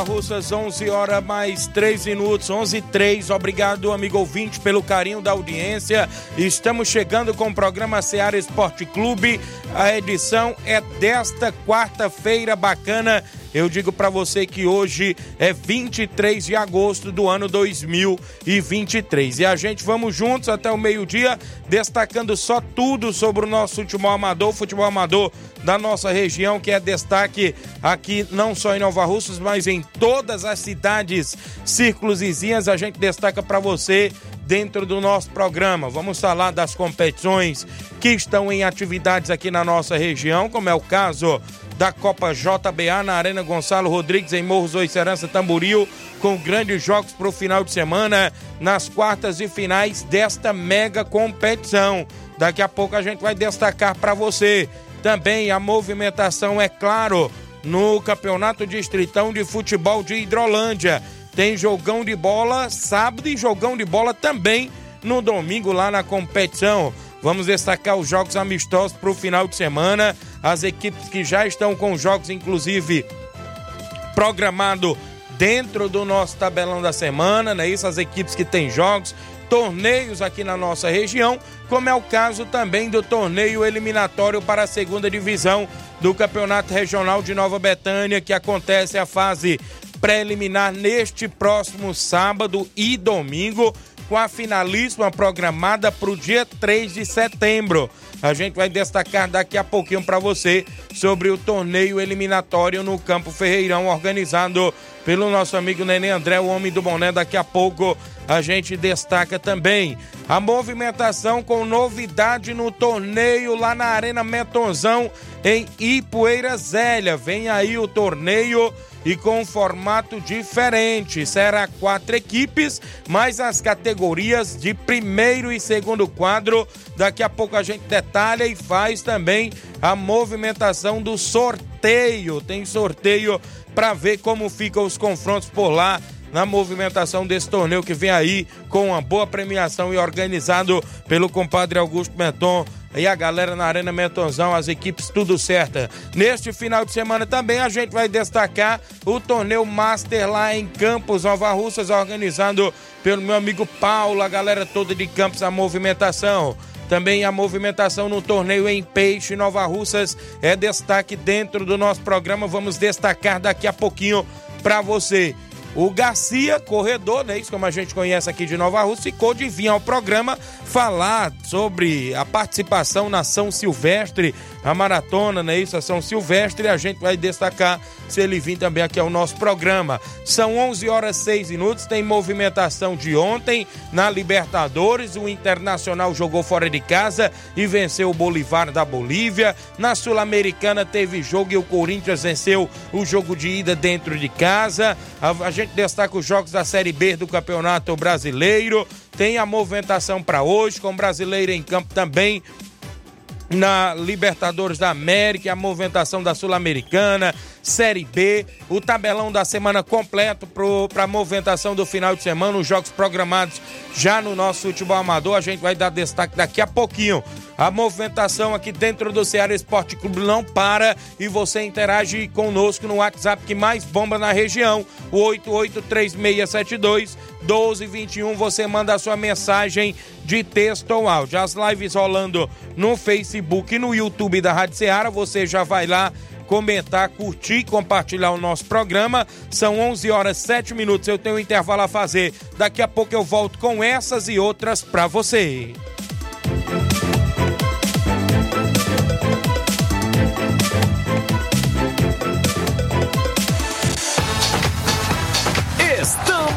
Nova Russas, 11 horas mais 3 minutos, 11 e 3. Obrigado, amigo ouvinte, pelo carinho da audiência. Estamos chegando com o programa Seara Esporte Clube. A edição é desta quarta-feira bacana eu digo para você que hoje é 23 de agosto do ano 2023. E a gente vamos juntos até o meio-dia, destacando só tudo sobre o nosso futebol amador, futebol amador da nossa região, que é destaque aqui não só em Nova Russas, mas em todas as cidades, círculos vizinhas. A gente destaca para você dentro do nosso programa. Vamos falar das competições que estão em atividades aqui na nossa região, como é o caso da Copa JBA na Arena Gonçalo Rodrigues em Morros Oicerança Tamboril, com grandes jogos para o final de semana nas quartas e finais desta mega competição. Daqui a pouco a gente vai destacar para você também a movimentação, é claro, no Campeonato Distritão de Futebol de Hidrolândia. Tem jogão de bola sábado e jogão de bola também no domingo lá na competição. Vamos destacar os jogos amistosos para o final de semana. As equipes que já estão com jogos, inclusive, programado dentro do nosso tabelão da semana, né? Isso, as equipes que têm jogos, torneios aqui na nossa região, como é o caso também do torneio eliminatório para a segunda divisão do Campeonato Regional de Nova Betânia, que acontece a fase preliminar neste próximo sábado e domingo com a finalíssima programada para o dia 3 de setembro. A gente vai destacar daqui a pouquinho para você sobre o torneio eliminatório no Campo Ferreirão, organizado pelo nosso amigo Nenê André, o homem do boné. Daqui a pouco a gente destaca também a movimentação com novidade no torneio lá na Arena Metonzão em Ipueira Zélia. Vem aí o torneio e com um formato diferente. Será quatro equipes, mais as categorias de primeiro e segundo quadro. Daqui a pouco a gente detalha e faz também a movimentação do sorteio. Tem sorteio para ver como ficam os confrontos por lá na movimentação desse torneio que vem aí com uma boa premiação e organizado pelo compadre Augusto Menton e a galera na Arena Mentonzão, as equipes tudo certa. Neste final de semana também a gente vai destacar o torneio Master lá em Campos, Nova Russas, organizado pelo meu amigo Paulo, a galera toda de Campos, a movimentação. Também a movimentação no torneio em Peixe, Nova Russas, é destaque dentro do nosso programa. Vamos destacar daqui a pouquinho para você. O Garcia, corredor, né? Isso como a gente conhece aqui de Nova Rússia, ficou de vir ao programa falar sobre a participação na São Silvestre, a maratona, né? Isso, a São Silvestre, a gente vai destacar se ele vir também aqui ao nosso programa. São 11 horas 6 minutos, tem movimentação de ontem na Libertadores, o Internacional jogou fora de casa e venceu o Bolivar da Bolívia. Na Sul-Americana teve jogo e o Corinthians venceu o jogo de ida dentro de casa. A, a gente destaca os jogos da Série B do Campeonato Brasileiro. Tem a movimentação para hoje, com o brasileiro em campo também na Libertadores da América, a movimentação da Sul-Americana, Série B, o tabelão da semana completo para a movimentação do final de semana, os jogos programados já no nosso futebol amador. A gente vai dar destaque daqui a pouquinho. A movimentação aqui dentro do Ceará Esporte Clube não para e você interage conosco no WhatsApp que mais bomba na região, o 883672 1221. Você manda a sua mensagem de texto ou áudio. As lives rolando no Facebook e no YouTube da Rádio Ceará, você já vai lá comentar, curtir, compartilhar o nosso programa. São 11 horas 7 minutos. Eu tenho um intervalo a fazer. Daqui a pouco eu volto com essas e outras para você.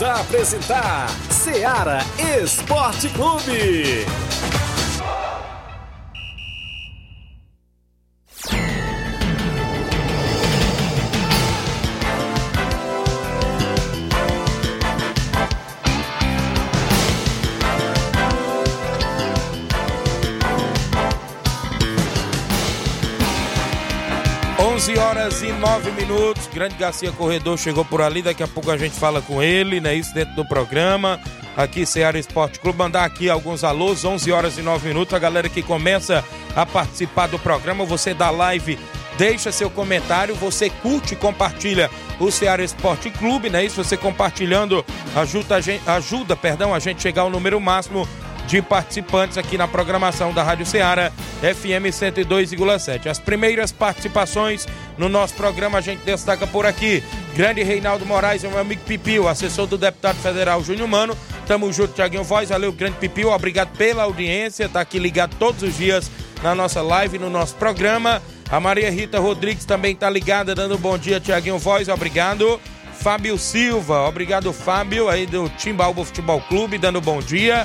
A apresentar Seara Esporte Clube. Onze horas e nove minutos. Grande Garcia Corredor chegou por ali. Daqui a pouco a gente fala com ele, né? Isso dentro do programa. Aqui, Ceará Esporte Clube. Mandar aqui alguns alôs. 11 horas e 9 minutos. A galera que começa a participar do programa. Você da live, deixa seu comentário. Você curte e compartilha o Ceará Esporte Clube, né? Isso você compartilhando ajuda a gente, ajuda, perdão, a gente chegar ao número máximo de participantes aqui na programação da Rádio Ceará FM 102,7. As primeiras participações no nosso programa a gente destaca por aqui. Grande Reinaldo Moraes, meu amigo Pipio, assessor do deputado federal Júnior Mano. Tamo junto, Tiaguinho Voz. Valeu, grande Pipio. Obrigado pela audiência. Tá aqui ligado todos os dias na nossa live, no nosso programa. A Maria Rita Rodrigues também tá ligada, dando bom dia, Tiaguinho Voz. Obrigado. Fábio Silva, obrigado, Fábio, aí do Timbalbo Futebol Clube, dando bom dia.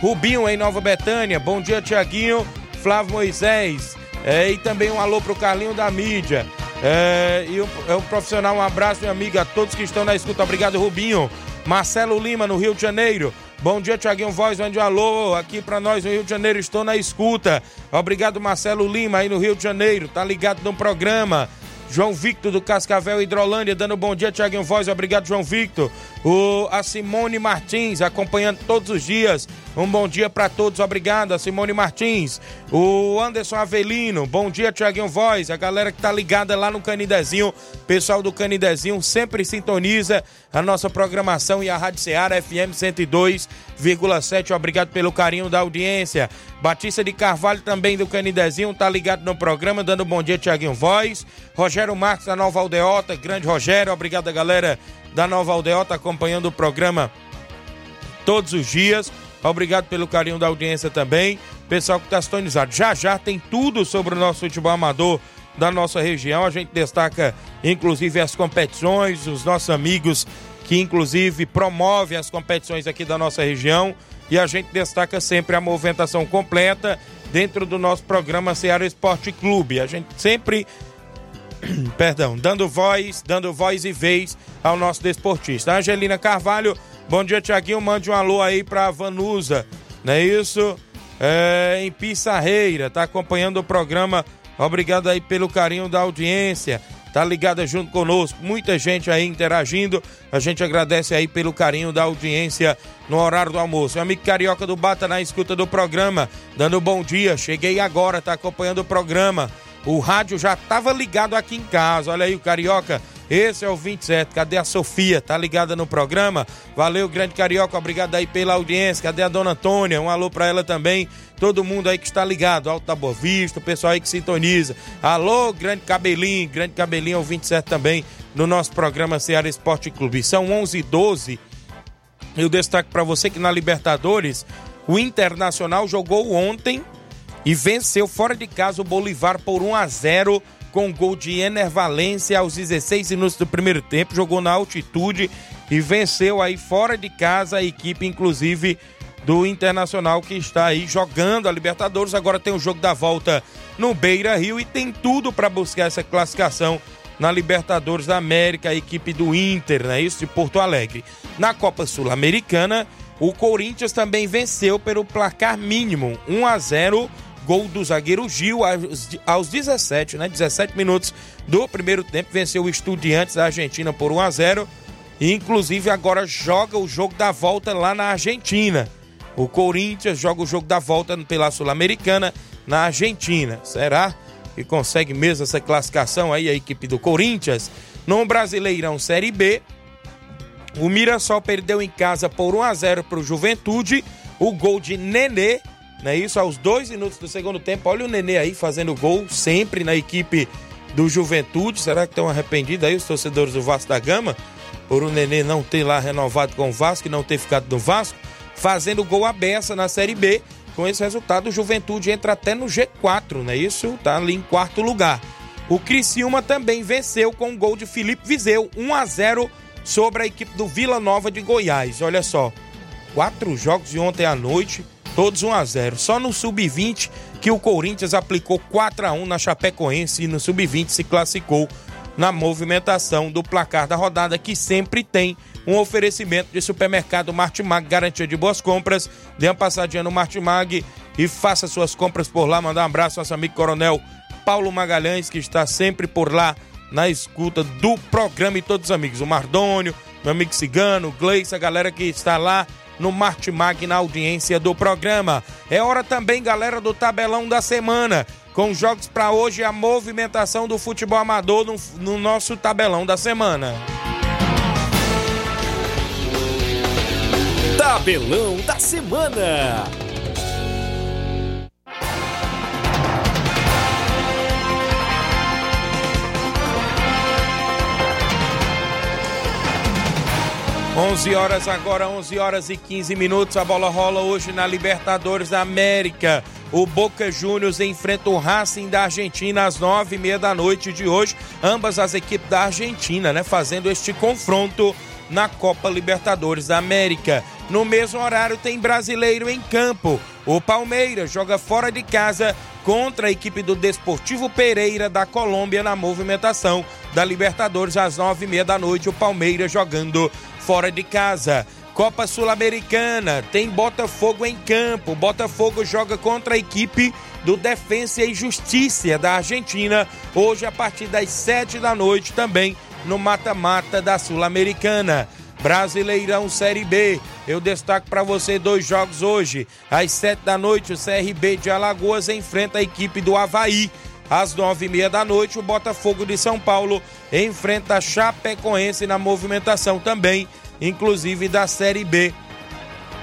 Rubinho em Nova Betânia. Bom dia, Tiaguinho. Flávio Moisés. É, e também um alô pro Carlinho da mídia. É, e o, é um profissional, um abraço, minha amiga, a todos que estão na escuta. Obrigado, Rubinho. Marcelo Lima, no Rio de Janeiro. Bom dia, Tiaguinho Voz, mande um alô aqui pra nós no Rio de Janeiro. Estou na escuta. Obrigado, Marcelo Lima, aí no Rio de Janeiro. Tá ligado no programa. João Victor do Cascavel Hidrolândia, dando bom dia, Tiaguinho Voz. Obrigado, João Victor. O, a Simone Martins, acompanhando todos os dias. Um bom dia para todos, obrigado, a Simone Martins. O Anderson Avelino, bom dia, Tiaguinho Voz. A galera que tá ligada lá no Canidezinho, pessoal do Canidezinho sempre sintoniza a nossa programação e a Rádio Ceará FM 102,7. Obrigado pelo carinho da audiência. Batista de Carvalho também do Canidezinho, tá ligado no programa, dando bom dia, Tiaguinho Voz. Rogério Marques da Nova Aldeota, grande Rogério, obrigado galera da Nova Aldeota acompanhando o programa todos os dias. Obrigado pelo carinho da audiência também. Pessoal que está sintonizado. Já já tem tudo sobre o nosso futebol amador da nossa região. A gente destaca, inclusive, as competições, os nossos amigos que, inclusive, promovem as competições aqui da nossa região. E a gente destaca sempre a movimentação completa dentro do nosso programa Ceará Esporte Clube. A gente sempre perdão, dando voz, dando voz e vez ao nosso desportista. Angelina Carvalho, bom dia, Tiaguinho. Mande um alô aí pra Vanusa, não é isso? É, em Pissarreira, tá acompanhando o programa. Obrigado aí pelo carinho da audiência. Tá ligada junto conosco, muita gente aí interagindo. A gente agradece aí pelo carinho da audiência no horário do almoço. amigo Carioca do Bata na escuta do programa, dando bom dia. Cheguei agora, tá acompanhando o programa. O rádio já estava ligado aqui em casa. Olha aí o Carioca. Esse é o 27. Cadê a Sofia? Tá ligada no programa? Valeu, grande Carioca. Obrigado aí pela audiência. Cadê a dona Antônia? Um alô para ela também. Todo mundo aí que está ligado. Alto da Boa Vista, o pessoal aí que sintoniza. Alô, grande Cabelinho. Grande Cabelinho é o 27 também no nosso programa Ceará Esporte Clube. São 11 e 12 Eu destaco para você que na Libertadores o Internacional jogou ontem e venceu fora de casa o Bolivar por 1 a 0 com gol de Enervalência aos 16 minutos do primeiro tempo, jogou na altitude e venceu aí fora de casa a equipe inclusive do Internacional que está aí jogando a Libertadores, agora tem o jogo da volta no Beira-Rio e tem tudo para buscar essa classificação na Libertadores da América, a equipe do Inter, né? Isso de Porto Alegre. Na Copa Sul-Americana, o Corinthians também venceu pelo placar mínimo, 1 a 0 Gol do zagueiro Gil aos 17, né? 17 minutos do primeiro tempo. Venceu o Estudiantes da Argentina por 1 a 0 e inclusive agora joga o jogo da volta lá na Argentina. O Corinthians joga o jogo da volta pela Sul-Americana na Argentina. Será que consegue mesmo essa classificação aí a equipe do Corinthians? No Brasileirão Série B, o Mirassol perdeu em casa por 1 a 0 para o Juventude. O gol de Nenê não é isso? Aos dois minutos do segundo tempo, olha o Nenê aí fazendo gol, sempre na equipe do Juventude. Será que estão arrependidos aí os torcedores do Vasco da Gama? Por o Nenê não ter lá renovado com o Vasco e não ter ficado no Vasco, fazendo gol à beça na Série B. Com esse resultado, o Juventude entra até no G4, não é isso? Tá ali em quarto lugar. O Criciúma também venceu com o gol de Felipe Vizeu, 1 a 0 sobre a equipe do Vila Nova de Goiás. Olha só, quatro jogos de ontem à noite todos 1 a 0. Só no sub-20 que o Corinthians aplicou 4 a 1 na Chapecoense e no sub-20 se classificou na movimentação do placar da rodada que sempre tem um oferecimento de supermercado Martimag, garantia de boas compras. Dê uma passadinha no Martimag e faça suas compras por lá. Mandar um abraço ao nosso amigo Coronel Paulo Magalhães, que está sempre por lá na escuta do programa e todos os amigos. O Mardônio, meu amigo Cigano, o Gleice, a galera que está lá no Martimag na audiência do programa. É hora também, galera, do tabelão da semana. Com jogos para hoje a movimentação do futebol amador no, no nosso tabelão da semana. Tabelão da semana. 11 horas agora, 11 horas e 15 minutos. A bola rola hoje na Libertadores da América. O Boca Juniors enfrenta o Racing da Argentina às nove e meia da noite de hoje. Ambas as equipes da Argentina, né? Fazendo este confronto na Copa Libertadores da América. No mesmo horário tem brasileiro em campo. O Palmeiras joga fora de casa contra a equipe do Desportivo Pereira da Colômbia na movimentação da Libertadores às nove e meia da noite. O Palmeiras jogando fora de casa. Copa Sul-Americana, tem Botafogo em campo. Botafogo joga contra a equipe do Defensa e Justiça da Argentina, hoje a partir das sete da noite, também no mata-mata da Sul-Americana. Brasileirão Série B. Eu destaco para você dois jogos hoje. Às sete da noite, o CRB de Alagoas enfrenta a equipe do Havaí. Às nove e meia da noite, o Botafogo de São Paulo enfrenta a Chapecoense na movimentação também, inclusive da Série B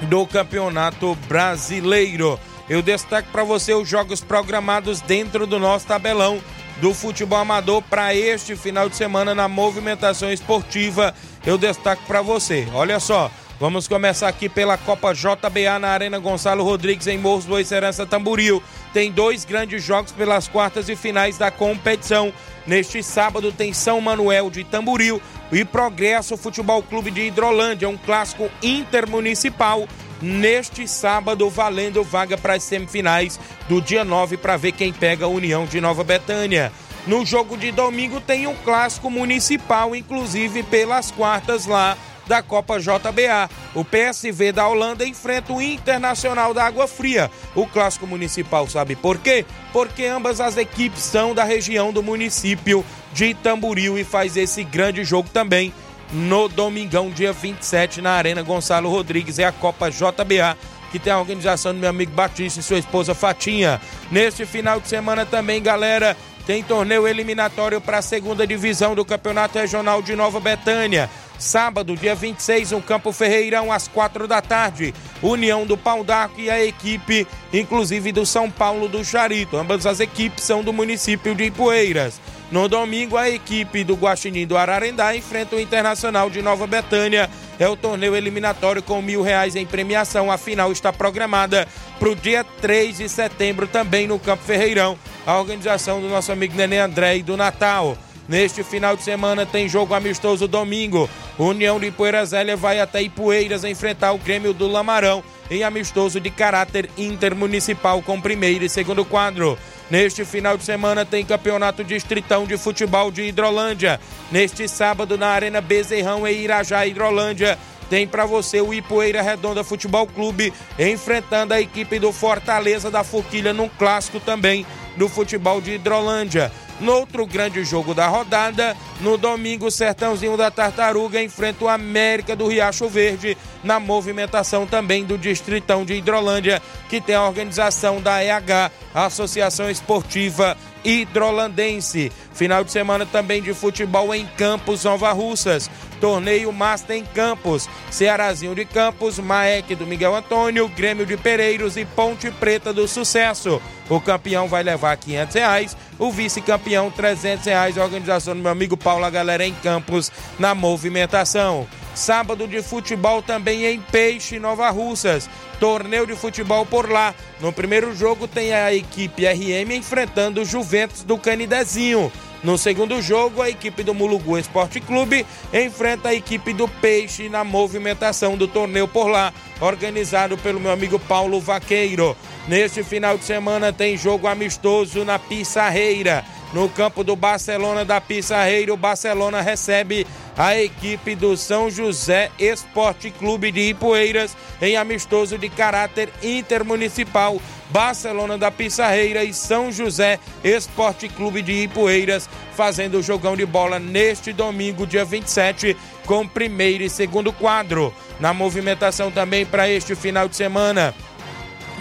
do Campeonato Brasileiro. Eu destaco para você os jogos programados dentro do nosso tabelão do futebol amador para este final de semana na movimentação esportiva. Eu destaco para você. Olha só, vamos começar aqui pela Copa JBA na Arena Gonçalo Rodrigues em Morros do Serança Tamburil tem dois grandes jogos pelas quartas e finais da competição. Neste sábado tem São Manuel de Tamburil e Progresso Futebol Clube de Hidrolândia, um clássico intermunicipal. Neste sábado, valendo vaga para as semifinais do dia 9 para ver quem pega a União de Nova Betânia. No jogo de domingo tem um clássico municipal, inclusive pelas quartas lá da Copa JBA. O PSV da Holanda enfrenta o Internacional da Água Fria. O clássico municipal, sabe por quê? Porque ambas as equipes são da região do município de Itamburil e faz esse grande jogo também no domingão, dia 27, na Arena Gonçalo Rodrigues. É a Copa JBA que tem a organização do meu amigo Batista e sua esposa Fatinha. Neste final de semana também, galera, tem torneio eliminatório para a segunda divisão do Campeonato Regional de Nova Betânia. Sábado, dia 26, no Campo Ferreirão, às quatro da tarde. União do Pau d'Arco e a equipe, inclusive do São Paulo do Charito. Ambas as equipes são do município de Ipueiras. No domingo, a equipe do Guaxinim do Ararendá enfrenta o Internacional de Nova Betânia. É o torneio eliminatório com mil reais em premiação. A final está programada para o dia 3 de setembro, também no Campo Ferreirão. A organização do nosso amigo Nenê André e do Natal. Neste final de semana tem jogo amistoso domingo. União de Poeira Zélia vai até Ipueiras enfrentar o Grêmio do Lamarão em amistoso de caráter intermunicipal com primeiro e segundo quadro. Neste final de semana tem campeonato distritão de futebol de Hidrolândia. Neste sábado na Arena Bezerrão em Irajá, Hidrolândia, tem para você o Ipueira Redonda Futebol Clube enfrentando a equipe do Fortaleza da Forquilha num clássico também do futebol de Hidrolândia. No outro grande jogo da rodada, no domingo, o Sertãozinho da Tartaruga enfrenta o América do Riacho Verde na movimentação também do Distritão de Hidrolândia, que tem a organização da EH, Associação Esportiva Hidrolandense. Final de semana também de futebol em Campos, Nova Russas. Torneio Master em Campos. Cearazinho de Campos, Maek do Miguel Antônio, Grêmio de Pereiros e Ponte Preta do Sucesso. O campeão vai levar 500 reais, o vice-campeão 300 reais. A organização do meu amigo Paulo, a galera em Campos, na movimentação. Sábado de futebol também em Peixe, Nova Russas. Torneio de futebol por lá. No primeiro jogo tem a equipe RM enfrentando o Juventus do Canidezinho. No segundo jogo, a equipe do Mulugu Esporte Clube enfrenta a equipe do Peixe na movimentação do torneio por lá, organizado pelo meu amigo Paulo Vaqueiro. Neste final de semana tem jogo amistoso na Pissarreira. No campo do Barcelona da Pissarreira, o Barcelona recebe a equipe do São José Esporte Clube de Ipueiras em amistoso de caráter intermunicipal. Barcelona da Pissarreira e São José Esporte Clube de Ipueiras fazendo o jogão de bola neste domingo, dia 27, com primeiro e segundo quadro. Na movimentação também para este final de semana,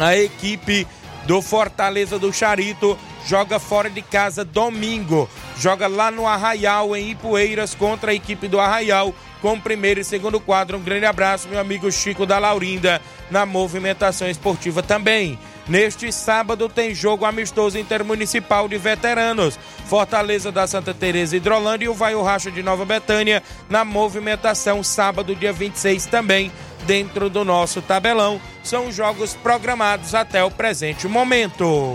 a equipe do Fortaleza do Charito joga fora de casa domingo. Joga lá no Arraial, em Ipueiras, contra a equipe do Arraial, com primeiro e segundo quadro. Um grande abraço, meu amigo Chico da Laurinda, na movimentação esportiva também. Neste sábado tem jogo amistoso intermunicipal de veteranos. Fortaleza da Santa Teresa Hidrolândia e o Vai o Racha de Nova Betânia na movimentação sábado dia 26 também dentro do nosso tabelão. São jogos programados até o presente momento.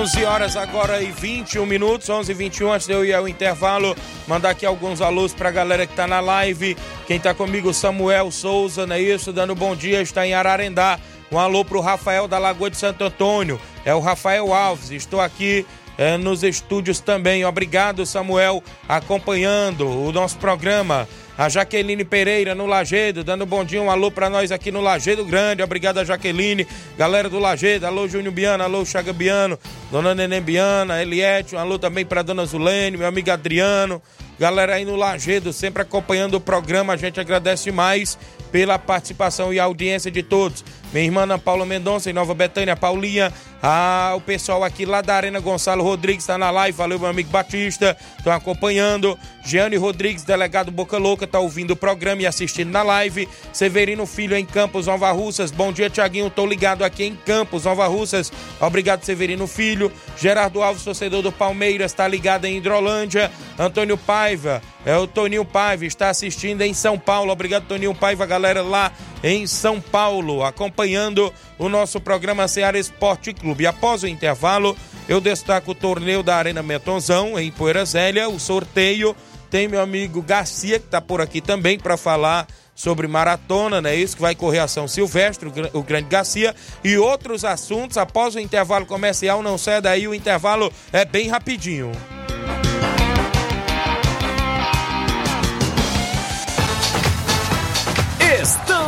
11 horas agora e 21 minutos, 11 e 21 antes de eu ir ao intervalo, mandar aqui alguns alôs pra galera que tá na live. Quem tá comigo, Samuel Souza, não é isso? Dando bom dia, está em Ararendá. Um alô pro Rafael da Lagoa de Santo Antônio. É o Rafael Alves. Estou aqui é, nos estúdios também. Obrigado, Samuel, acompanhando o nosso programa. A Jaqueline Pereira no Lagedo, dando um bom dia, um alô para nós aqui no Lagedo Grande. Obrigado Jaqueline, galera do Lagedo. Alô Júnior Biano, alô Chaga Biano, dona Neném Biana, Eliette, um alô também para dona Zulene, meu amigo Adriano. Galera aí no Lagedo, sempre acompanhando o programa, a gente agradece mais pela participação e audiência de todos. Minha irmã Ana Paula Mendonça, em Nova Betânia, Paulinha, Ah, o pessoal aqui lá da Arena Gonçalo Rodrigues está na live. Valeu, meu amigo Batista. Estão acompanhando. Giane Rodrigues, delegado Boca Louca, está ouvindo o programa e assistindo na live. Severino Filho em Campos, Nova Russas. Bom dia, Tiaguinho. Estou ligado aqui em Campos, Nova Russas. Obrigado, Severino Filho. Gerardo Alves, torcedor do Palmeiras, está ligado em Hidrolândia. Antônio Paiva, é o Toninho Paiva, está assistindo em São Paulo. Obrigado, Toninho Paiva, galera lá em São Paulo, acompanhando o nosso programa Seara Esporte Clube. Após o intervalo, eu destaco o torneio da Arena Metonzão, em Poeira Zélia, o sorteio. Tem meu amigo Garcia, que está por aqui também para falar sobre maratona, né? Isso que vai correr a São Silvestre, o Grande Garcia, e outros assuntos após o intervalo comercial. Não sai daí, o intervalo é bem rapidinho.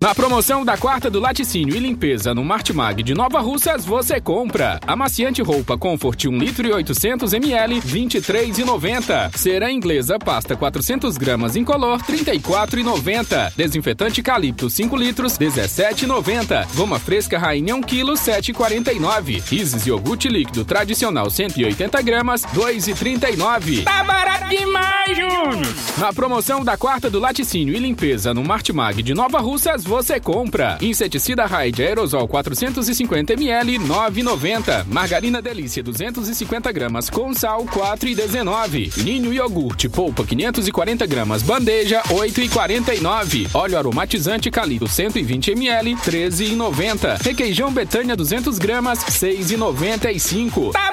Na promoção da quarta do laticínio e limpeza no Martimag de Nova Russas, você compra amaciante roupa Comfort 1 litro e 800 ml, 23,90. Cera inglesa pasta 400 gramas incolor, 34,90. Desinfetante Calipto 5 litros, 17,90. Goma fresca Rainha 1 kg, 7,49. Isis iogurte líquido tradicional 180 gramas, 2,39. Tá barato demais, Júnior! Na promoção da quarta do laticínio e limpeza no Martimag de Nova Russas, você compra. Inseticida Raid aerosol 450 ml 9,90. Margarina Delícia 250 gramas com sal 4,19. Ninho iogurte polpa 540 gramas bandeja 8,49. Óleo aromatizante Calito 120 ml 13,90. Requeijão Betânia 200 gramas 6,95. Tá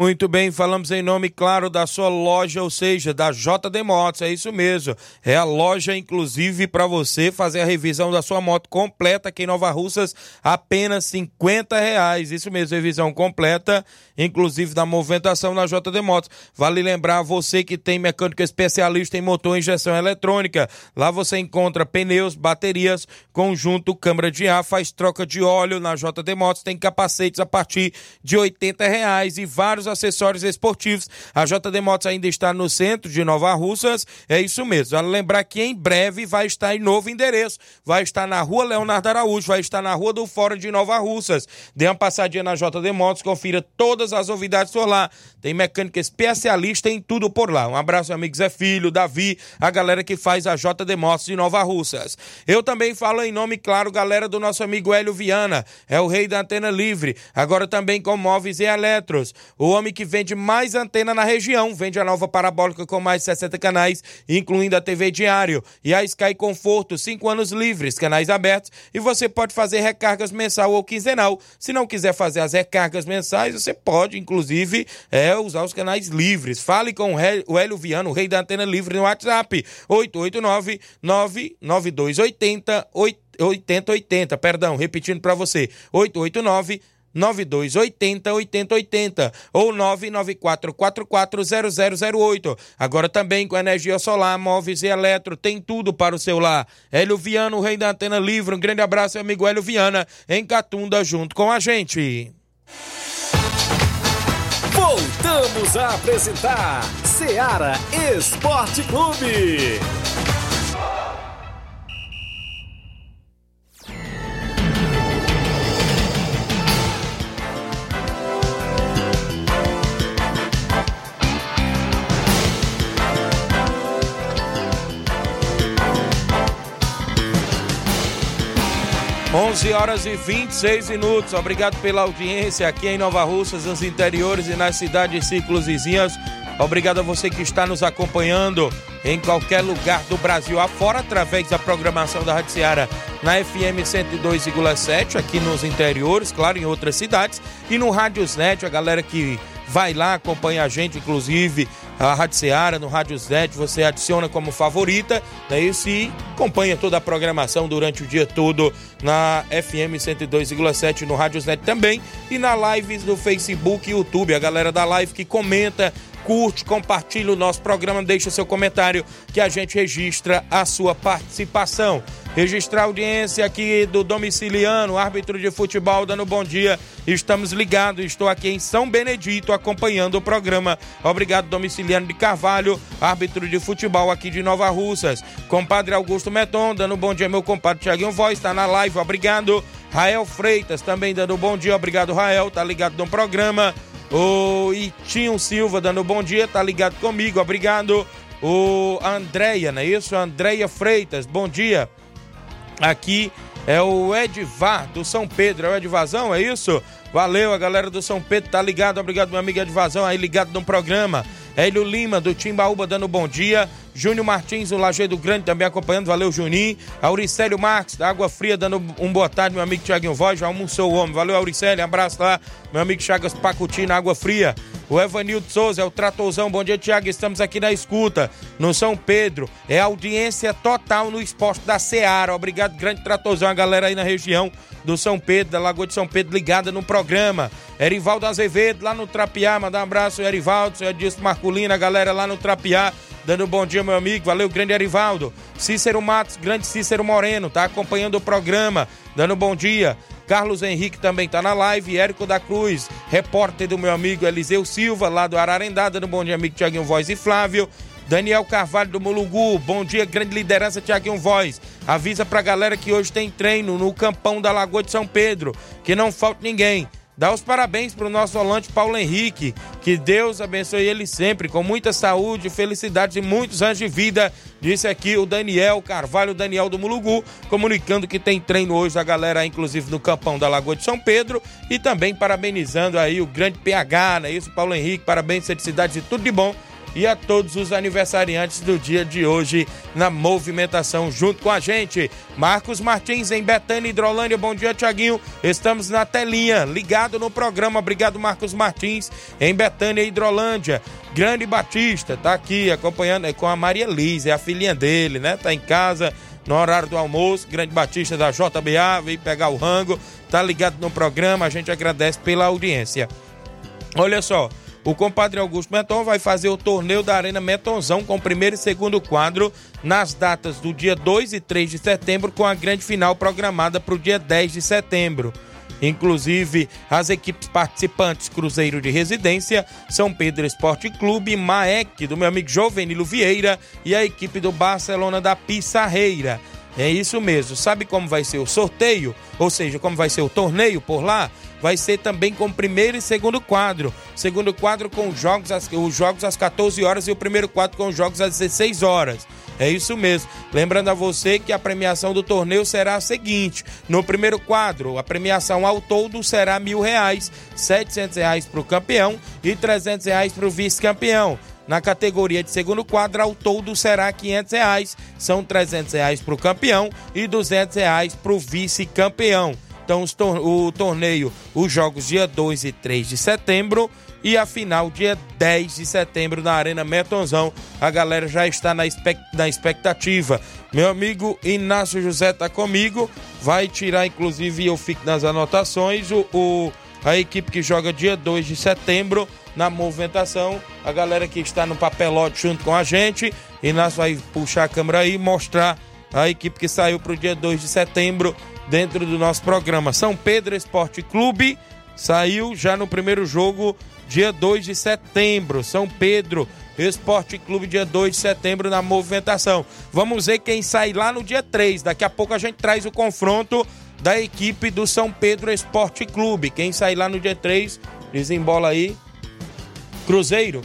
Muito bem, falamos em nome, claro, da sua loja, ou seja, da JD Motos, é isso mesmo. É a loja, inclusive, para você fazer a revisão da sua moto completa aqui em Nova Russas, apenas 50 reais. Isso mesmo, revisão completa, inclusive da movimentação na JD Motos. Vale lembrar você que tem mecânico especialista em motor e injeção eletrônica. Lá você encontra pneus, baterias, conjunto, câmara de ar, faz troca de óleo na JD Motos, tem capacetes a partir de 80 reais e vários acessórios esportivos. A JD Motos ainda está no centro de Nova Russas. É isso mesmo. Vale lembrar que em breve vai estar em novo endereço. Vai estar na rua Leonardo Araújo, vai estar na rua do Fórum de Nova Russas. Dê uma passadinha na JD Motos, confira todas as novidades por lá. Tem mecânica especialista em tudo por lá. Um abraço, amigo Zé Filho, Davi, a galera que faz a JD Motos de Nova Russas. Eu também falo em nome, claro, galera do nosso amigo Hélio Viana. É o rei da antena livre. Agora também com móveis e eletros. O homem que vende mais antena na região. Vende a nova parabólica com mais de 60 canais, incluindo a TV Diário. E a Sky Conforto, 5 anos livres, canais abertos. E você pode fazer recargas mensal ou quinzenal. Se não quiser fazer as recargas mensais, você pode, inclusive, é, usar os canais livres. Fale com o Hélio Viano, o rei da antena livre, no WhatsApp. 889 99280 8080, perdão, repetindo para você, 889 9280 8080 ou 994440008. Agora também com energia solar, móveis e eletro, tem tudo para o seu lar. Hélio Viana, o rei da antena livre. Um grande abraço, amigo Hélio Viana, em Catunda, junto com a gente. Voltamos a apresentar Seara Esporte Clube. 11 horas e 26 minutos. Obrigado pela audiência aqui em Nova Russas, nos interiores e nas cidades círculos vizinhos. Obrigado a você que está nos acompanhando em qualquer lugar do Brasil afora, através da programação da Rádio Ceará na FM 102,7, aqui nos interiores, claro, em outras cidades, e no Rádiosnet, a galera que vai lá, acompanha a gente, inclusive a Rádio Seara, no Rádio Zet, você adiciona como favorita, né, isso e acompanha toda a programação durante o dia todo na FM 102,7 no Rádio Zet também e na lives do Facebook e YouTube, a galera da live que comenta curte, compartilha o nosso programa, deixa seu comentário que a gente registra a sua participação. Registrar a audiência aqui do domiciliano, árbitro de futebol, dando bom dia. Estamos ligados, estou aqui em São Benedito acompanhando o programa. Obrigado, domiciliano de Carvalho, árbitro de futebol aqui de Nova Russas. Compadre Augusto Meton, dando bom dia, meu compadre Tiaguinho Voz, está na live, obrigado. Rael Freitas também dando bom dia, obrigado, Rael, tá ligado no programa. O Itinho Silva dando bom dia, tá ligado comigo, obrigado. O Andréia, não é isso? Andréia Freitas, bom dia. Aqui é o Edvar do São Pedro, é o Edvazão, é isso? Valeu, a galera do São Pedro tá ligado, obrigado meu amigo Edvazão aí ligado no programa. Hélio Lima do Timbaúba dando bom dia. Júnior Martins, do Lajeado Grande, também acompanhando. Valeu, Juninho. Auricélio Marques, da Água Fria, dando um boa tarde, meu amigo Tiaguinho Voz. Já almoçou o homem. Valeu, Auricélio. Abraço lá, meu amigo Chagas Pacuti, na Água Fria. O Evanildo Souza, é o Tratorzão. Bom dia, Tiago. Estamos aqui na escuta, no São Pedro. É audiência total no esporte da Seara. Obrigado, grande Tratorzão, a galera aí na região do São Pedro, da Lagoa de São Pedro, ligada no programa. Erivaldo Azevedo, lá no Trapiá. Mandar um abraço, Erivaldo, senhor Edilson Marculina, a galera lá no Trapiá. Dando um bom dia, meu amigo. Valeu, grande Erivaldo. Cícero Matos, grande Cícero Moreno, tá acompanhando o programa. Dando um bom dia. Carlos Henrique também tá na live. Érico da Cruz, repórter do meu amigo Eliseu Silva, lá do Ararendá. Dando um bom dia, amigo Tiaguinho Voz e Flávio. Daniel Carvalho do Mulugu, bom dia, grande liderança Tiaguinho Voz. Avisa pra galera que hoje tem treino no campão da Lagoa de São Pedro, que não falta ninguém. Dá os parabéns para o nosso volante Paulo Henrique. Que Deus abençoe ele sempre, com muita saúde, felicidade e muitos anos de vida. Disse aqui o Daniel Carvalho, Daniel do Mulugu, comunicando que tem treino hoje da galera, inclusive no campão da Lagoa de São Pedro. E também parabenizando aí o grande PH, né? Isso, Paulo Henrique, parabéns, felicidades e tudo de bom e a todos os aniversariantes do dia de hoje na movimentação junto com a gente. Marcos Martins em Betânia, Hidrolândia. Bom dia, Tiaguinho. Estamos na telinha, ligado no programa. Obrigado, Marcos Martins em Betânia, Hidrolândia. Grande Batista tá aqui acompanhando é com a Maria Liz, é a filhinha dele, né? Tá em casa no horário do almoço. Grande Batista da JBA, veio pegar o rango, tá ligado no programa. A gente agradece pela audiência. Olha só, o compadre Augusto Meton vai fazer o torneio da Arena Metonzão com o primeiro e segundo quadro nas datas do dia 2 e 3 de setembro, com a grande final programada para o dia 10 de setembro. Inclusive, as equipes participantes Cruzeiro de Residência, São Pedro Esporte Clube, Maek, do meu amigo Jovenilo Vieira e a equipe do Barcelona da Pissarreira. É isso mesmo. Sabe como vai ser o sorteio? Ou seja, como vai ser o torneio por lá? Vai ser também com primeiro e segundo quadro. Segundo quadro com os jogos, os jogos às 14 horas e o primeiro quadro com os jogos às 16 horas. É isso mesmo. Lembrando a você que a premiação do torneio será a seguinte: no primeiro quadro, a premiação ao todo será mil reais, setecentos reais para o campeão e trezentos reais para o vice-campeão. Na categoria de segundo quadro, ao todo será 500 reais. São 300 reais para o campeão e 200 reais para o vice-campeão. Então, o torneio, os jogos dia 2 e 3 de setembro e a final dia 10 de setembro na Arena Metonzão. A galera já está na, expectativa. Meu amigo Inácio José está comigo, vai tirar, inclusive, eu fico nas anotações, o, o, a equipe que joga dia 2 de setembro na movimentação. A galera que está no papelote junto com a gente. Inácio vai puxar a câmera aí e mostrar a equipe que saiu para o dia 2 de setembro dentro do nosso programa. São Pedro Esporte Clube saiu já no primeiro jogo, dia 2 de setembro. São Pedro Esporte Clube, dia 2 de setembro, na movimentação. Vamos ver quem sai lá no dia 3. Daqui a pouco a gente traz o confronto da equipe do São Pedro Esporte Clube. Quem sai lá no dia 3, desembola aí. Cruzeiro.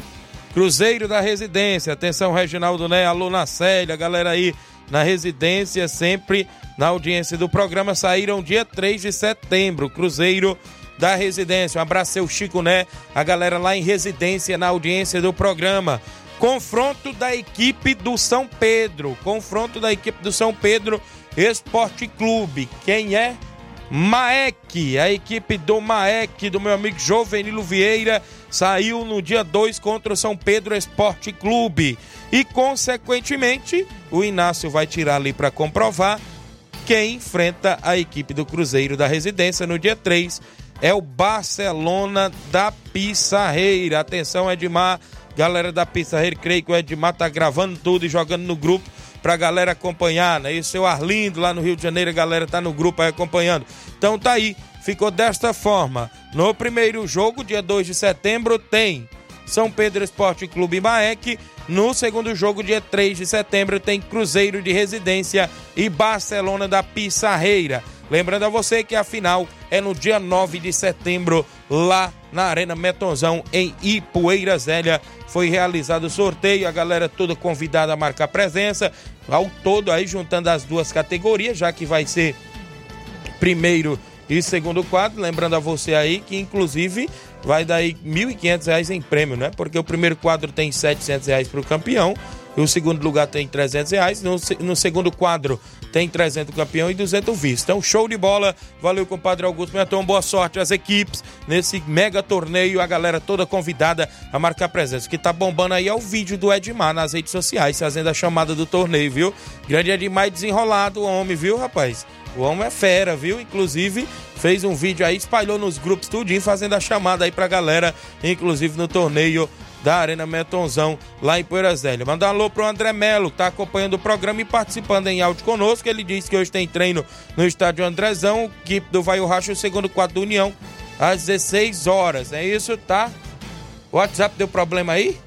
Cruzeiro da Residência. Atenção, Reginaldo Né, alô Célia, galera aí na residência, sempre na audiência do programa. Saíram dia 3 de setembro. Cruzeiro da Residência. Um abraço, seu Chico Né, a galera lá em residência na audiência do programa. Confronto da equipe do São Pedro. Confronto da equipe do São Pedro Esporte Clube. Quem é? Maek, a equipe do Maek, do meu amigo Jovenilo Vieira, saiu no dia 2 contra o São Pedro Esporte Clube. E, consequentemente, o Inácio vai tirar ali para comprovar quem enfrenta a equipe do Cruzeiro da Residência no dia 3 é o Barcelona da Pissarreira. Atenção, Edmar, Galera da Pissarreira, creio que o Edmar tá gravando tudo e jogando no grupo pra galera acompanhar, né? E o seu Arlindo lá no Rio de Janeiro, a galera tá no grupo aí acompanhando. Então tá aí, ficou desta forma. No primeiro jogo, dia 2 de setembro, tem São Pedro Esporte Clube Maek. No segundo jogo, dia 3 de setembro, tem Cruzeiro de Residência e Barcelona da Pissarreira. Lembrando a você que a final é no dia 9 de setembro, lá na Arena Metonzão, em Ipueira Zélia. Foi realizado o sorteio, a galera toda convidada a marcar presença. Ao todo, aí juntando as duas categorias, já que vai ser primeiro e segundo quadro. Lembrando a você aí que, inclusive, vai dar aí R$ 1.500 em prêmio, né? Porque o primeiro quadro tem 700 reais para o campeão. E o segundo lugar tem 300 reais. No, no segundo quadro tem 300 campeão e 200 vice. Então, show de bola. Valeu, compadre Augusto Menton. Boa sorte às equipes nesse mega torneio. A galera toda convidada a marcar presença. O que tá bombando aí é o vídeo do Edmar nas redes sociais, fazendo a chamada do torneio, viu? Grande Edmar desenrolado homem, viu, rapaz? O homem é fera, viu? Inclusive, fez um vídeo aí, espalhou nos grupos tudinho, fazendo a chamada aí pra galera, inclusive no torneio da Arena Metonzão, lá em Poeira Zélia. Mandar um alô pro André Melo, que tá acompanhando o programa e participando em áudio conosco. Ele disse que hoje tem treino no estádio Andrezão, equipe do Vai o Racha, o segundo quadro da União, às 16 horas. É isso, tá? O WhatsApp deu problema aí?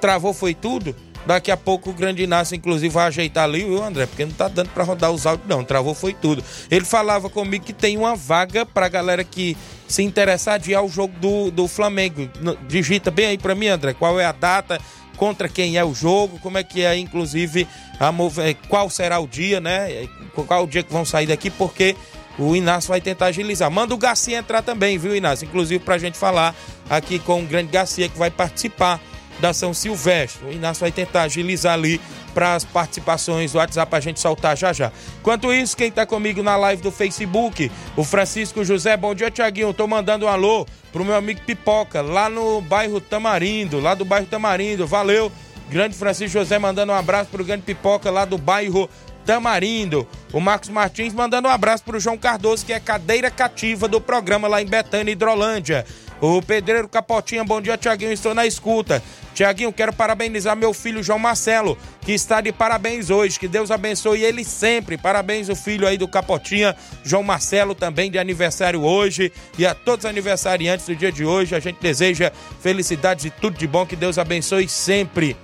Travou, foi tudo? Daqui a pouco o grande Inácio, inclusive, vai ajeitar ali, viu, André? Porque não tá dando para rodar os áudios, não. Travou, foi tudo. Ele falava comigo que tem uma vaga pra galera que se interessar de ir ao jogo do, do Flamengo. Digita bem aí para mim, André, qual é a data, contra quem é o jogo, como é que é, inclusive, a, qual será o dia, né? Qual o dia que vão sair daqui, porque o Inácio vai tentar agilizar. Manda o Garcia entrar também, viu, Inácio? Inclusive, pra gente falar aqui com o grande Garcia que vai participar da São Silvestre. O Inácio vai tentar agilizar ali para as participações do WhatsApp a gente soltar já já. Enquanto isso, quem está comigo na live do Facebook, o Francisco José. Bom dia, Tiaguinho. Estou mandando um alô pro meu amigo Pipoca, lá no bairro Tamarindo, lá do bairro Tamarindo. Valeu. Grande Francisco José mandando um abraço pro grande Pipoca lá do bairro Tamarindo. O Marcos Martins mandando um abraço pro João Cardoso, que é cadeira cativa do programa lá em Betânia, Hidrolândia. O Pedreiro Capotinha, bom dia, Tiaguinho, estou na escuta. Tiaguinho, quero parabenizar meu filho João Marcelo, que está de parabéns hoje. Que Deus abençoe ele sempre. Parabéns o filho aí do Capotinha, João Marcelo, também de aniversário hoje. E a todos os aniversariantes do dia de hoje, a gente deseja felicidades e tudo de bom. Que Deus abençoe sempre.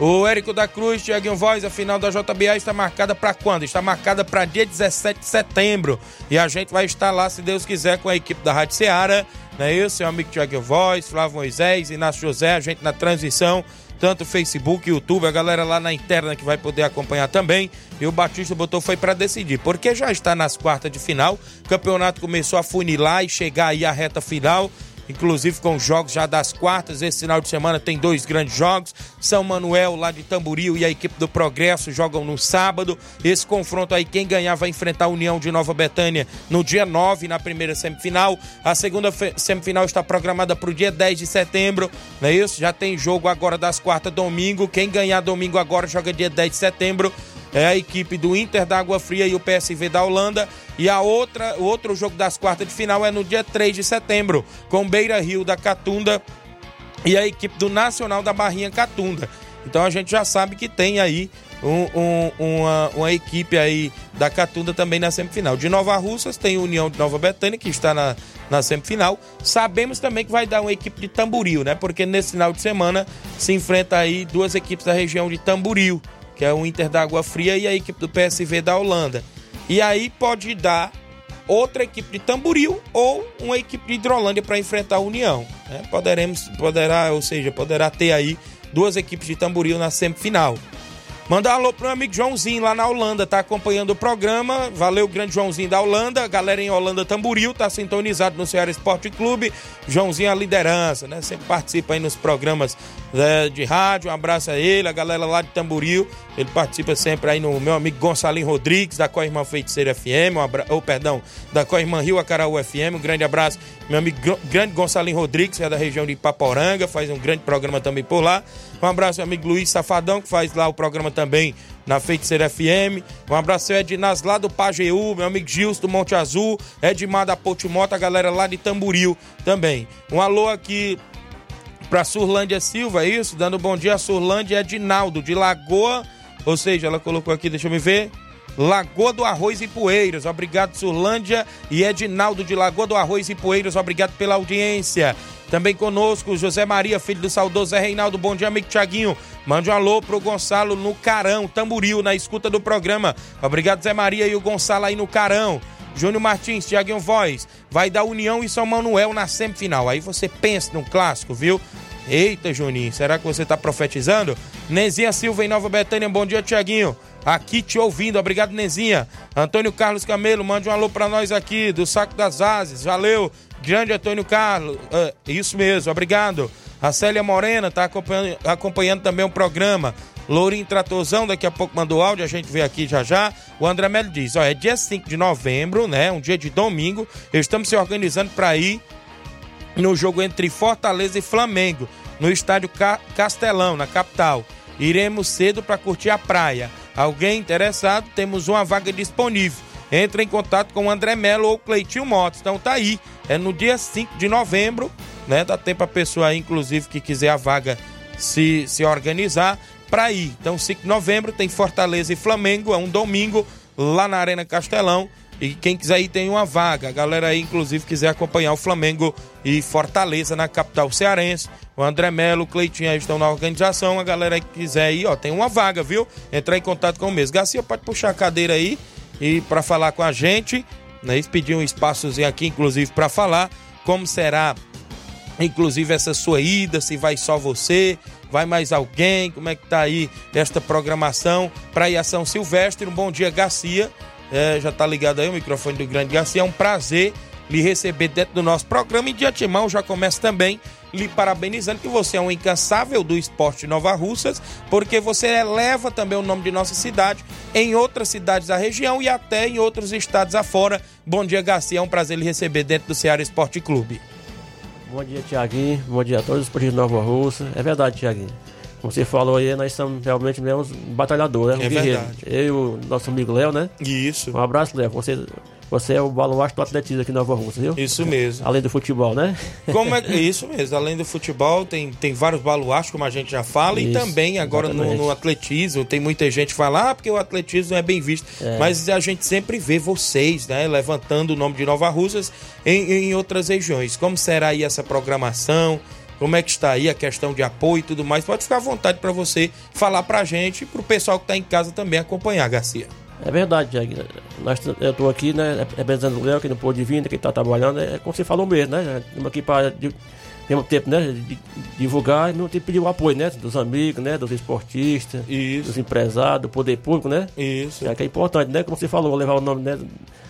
O Érico da Cruz, Tiaguinho Voz, a final da JBA está marcada para quando? Está marcada para dia 17 de setembro. E a gente vai estar lá, se Deus quiser, com a equipe da Rádio Ceará. Não é isso? Seu amigo Tiaguinho Voz, Flávio Moisés, Inácio José, a gente na transmissão, tanto Facebook, YouTube, a galera lá na interna que vai poder acompanhar também. E o Batista botou foi para decidir, porque já está nas quartas de final. O campeonato começou a funilar e chegar aí à reta final inclusive com jogos já das quartas. Esse final de semana tem dois grandes jogos. São Manuel, lá de Tamboril, e a equipe do Progresso jogam no sábado. Esse confronto aí, quem ganhar vai enfrentar a União de Nova Betânia no dia 9, na primeira semifinal. A segunda semifinal está programada para o dia 10 de setembro, não é isso? Já tem jogo agora das quartas domingo. Quem ganhar domingo agora joga dia 10 de setembro é a equipe do Inter da Água Fria e o PSV da Holanda. E a outra, o outro jogo das quartas de final é no dia 3 de setembro, com Beira Rio da Catunda e a equipe do Nacional da Barrinha Catunda. Então a gente já sabe que tem aí um, um, uma, uma, equipe aí da Catunda também na semifinal. De Nova Russas tem União de Nova Betânia, que está na, na semifinal. Sabemos também que vai dar uma equipe de Tamboril, né? Porque nesse final de semana se enfrenta aí duas equipes da região de Tamboril que é o Inter da Água Fria e a equipe do PSV da Holanda. E aí pode dar outra equipe de Tamboril ou uma equipe de Hidrolândia para enfrentar a União. Né? Poderemos, poderá, ou seja, poderá ter aí duas equipes de Tamboril na semifinal. Manda um alô pro meu amigo Joãozinho lá na Holanda, tá acompanhando o programa. Valeu, grande Joãozinho da Holanda. Galera em Holanda Tamburil, tá sintonizado no Ceará Esporte Clube. Joãozinho a liderança, né? Sempre participa aí nos programas né, de rádio. Um abraço a ele, a galera lá de Tamburil. Ele participa sempre aí no meu amigo Gonçalinho Rodrigues, da Corrimã Feiticeira FM, um abra... oh, perdão, da Corrimã Rio Acaraú FM. Um grande abraço, meu amigo grande Gonçalinho Rodrigues, que é da região de Ipaporanga, faz um grande programa também por lá. Um abraço ao amigo Luiz Safadão, que faz lá o programa também na Feiticeira FM. Um abraço ao Ednaz lá do Pajeú, meu amigo Gilson do Monte Azul, Edmar da Potimota, a galera lá de Tamburil também. Um alô aqui Para Surlândia Silva, é isso? Dando bom dia a Surlândia Edinaldo, de Lagoa. Ou seja, ela colocou aqui, deixa eu me ver. Lagoa do Arroz e Poeiras. Obrigado, Surlândia e Edinaldo de Lagoa do Arroz e Poeiras. Obrigado pela audiência. Também conosco, José Maria, filho do saudoso Zé Reinaldo. Bom dia, amigo Tiaguinho. Mande um alô pro Gonçalo no Carão, Tamburil, na escuta do programa. Obrigado, Zé Maria e o Gonçalo aí no Carão. Júnior Martins, Tiaguinho Voz. Vai dar União e São Manuel na semifinal. Aí você pensa num clássico, viu? Eita, Juninho, será que você tá profetizando? Nezinha Silva em Nova Betânia, bom dia, Tiaguinho. Aqui te ouvindo, obrigado, Nezinha. Antônio Carlos Camelo, mande um alô pra nós aqui, do Saco das Ases, valeu. Grande Antônio Carlos, uh, isso mesmo, obrigado. A Célia Morena tá acompanhando, acompanhando também o programa. Lourinho Tratorzão, daqui a pouco mandou áudio, a gente vê aqui já já. O André Melo diz: ó, é dia 5 de novembro, né? Um dia de domingo. Estamos se organizando para ir no jogo entre Fortaleza e Flamengo, no estádio Ca Castelão, na capital. Iremos cedo para curtir a praia. Alguém interessado? Temos uma vaga disponível. Entre em contato com o André Melo ou Cleitinho Motos. Então tá aí. É no dia 5 de novembro, né? Dá tempo a pessoa aí, inclusive, que quiser a vaga se, se organizar para ir. Então, 5 de novembro tem Fortaleza e Flamengo, é um domingo lá na Arena Castelão. E quem quiser ir tem uma vaga. A galera aí, inclusive, quiser acompanhar o Flamengo e Fortaleza na capital cearense. O André Melo, o Cleitinho aí estão na organização. A galera que quiser ir, ó, tem uma vaga, viu? Entrar em contato com o mesmo. Garcia, pode puxar a cadeira aí e para falar com a gente. Né? Eles pediram um espaçozinho aqui, inclusive, para falar como será, inclusive, essa sua ida, se vai só você, vai mais alguém, como é que tá aí esta programação para ir a São Silvestre. Um bom dia, Garcia. É, já tá ligado aí o microfone do Grande Garcia. É um prazer lhe receber dentro do nosso programa e de antemão já começo também lhe parabenizando que você é um incansável do esporte Nova Russas, porque você eleva também o nome de nossa cidade em outras cidades da região e até em outros estados afora. Bom dia, Garcia, é um prazer lhe receber dentro do Ceará Esporte Clube. Bom dia, Tiaguinho. Bom dia a todos os esportistas de Nova Russa. É verdade, Tiaguinho. Como você falou aí, nós somos realmente mesmo um batalhador, né? Um é guerreiro. verdade. Eu e o nosso amigo Léo, né? Isso. Um abraço, Léo. Você, você é o baluarte do atletismo aqui em Nova Russa, viu? Isso mesmo. Além do futebol, né? Como é isso mesmo, além do futebol, tem, tem vários baluartes, como a gente já fala, Isso, e também agora no, no atletismo, tem muita gente que fala, ah, porque o atletismo é bem visto. É. Mas a gente sempre vê vocês, né, levantando o nome de Nova Russas em, em outras regiões. Como será aí essa programação? Como é que está aí a questão de apoio e tudo mais? Pode ficar à vontade para você falar pra gente e pro pessoal que tá em casa também acompanhar, Garcia. É verdade, Tiaguinho. Nós, eu tô aqui, né? Representando o Léo, que não pôde vir, né, que tá trabalhando. É como você falou mesmo, né? Estamos aqui para mesmo tempo, né? de- divulgar e mesmo tempo pedir o apoio, né? Dos amigos, né? Dos esportistas, Isso. dos empresários, do poder público, né? Isso. É que é importante, né? Como você falou, levar o nome né,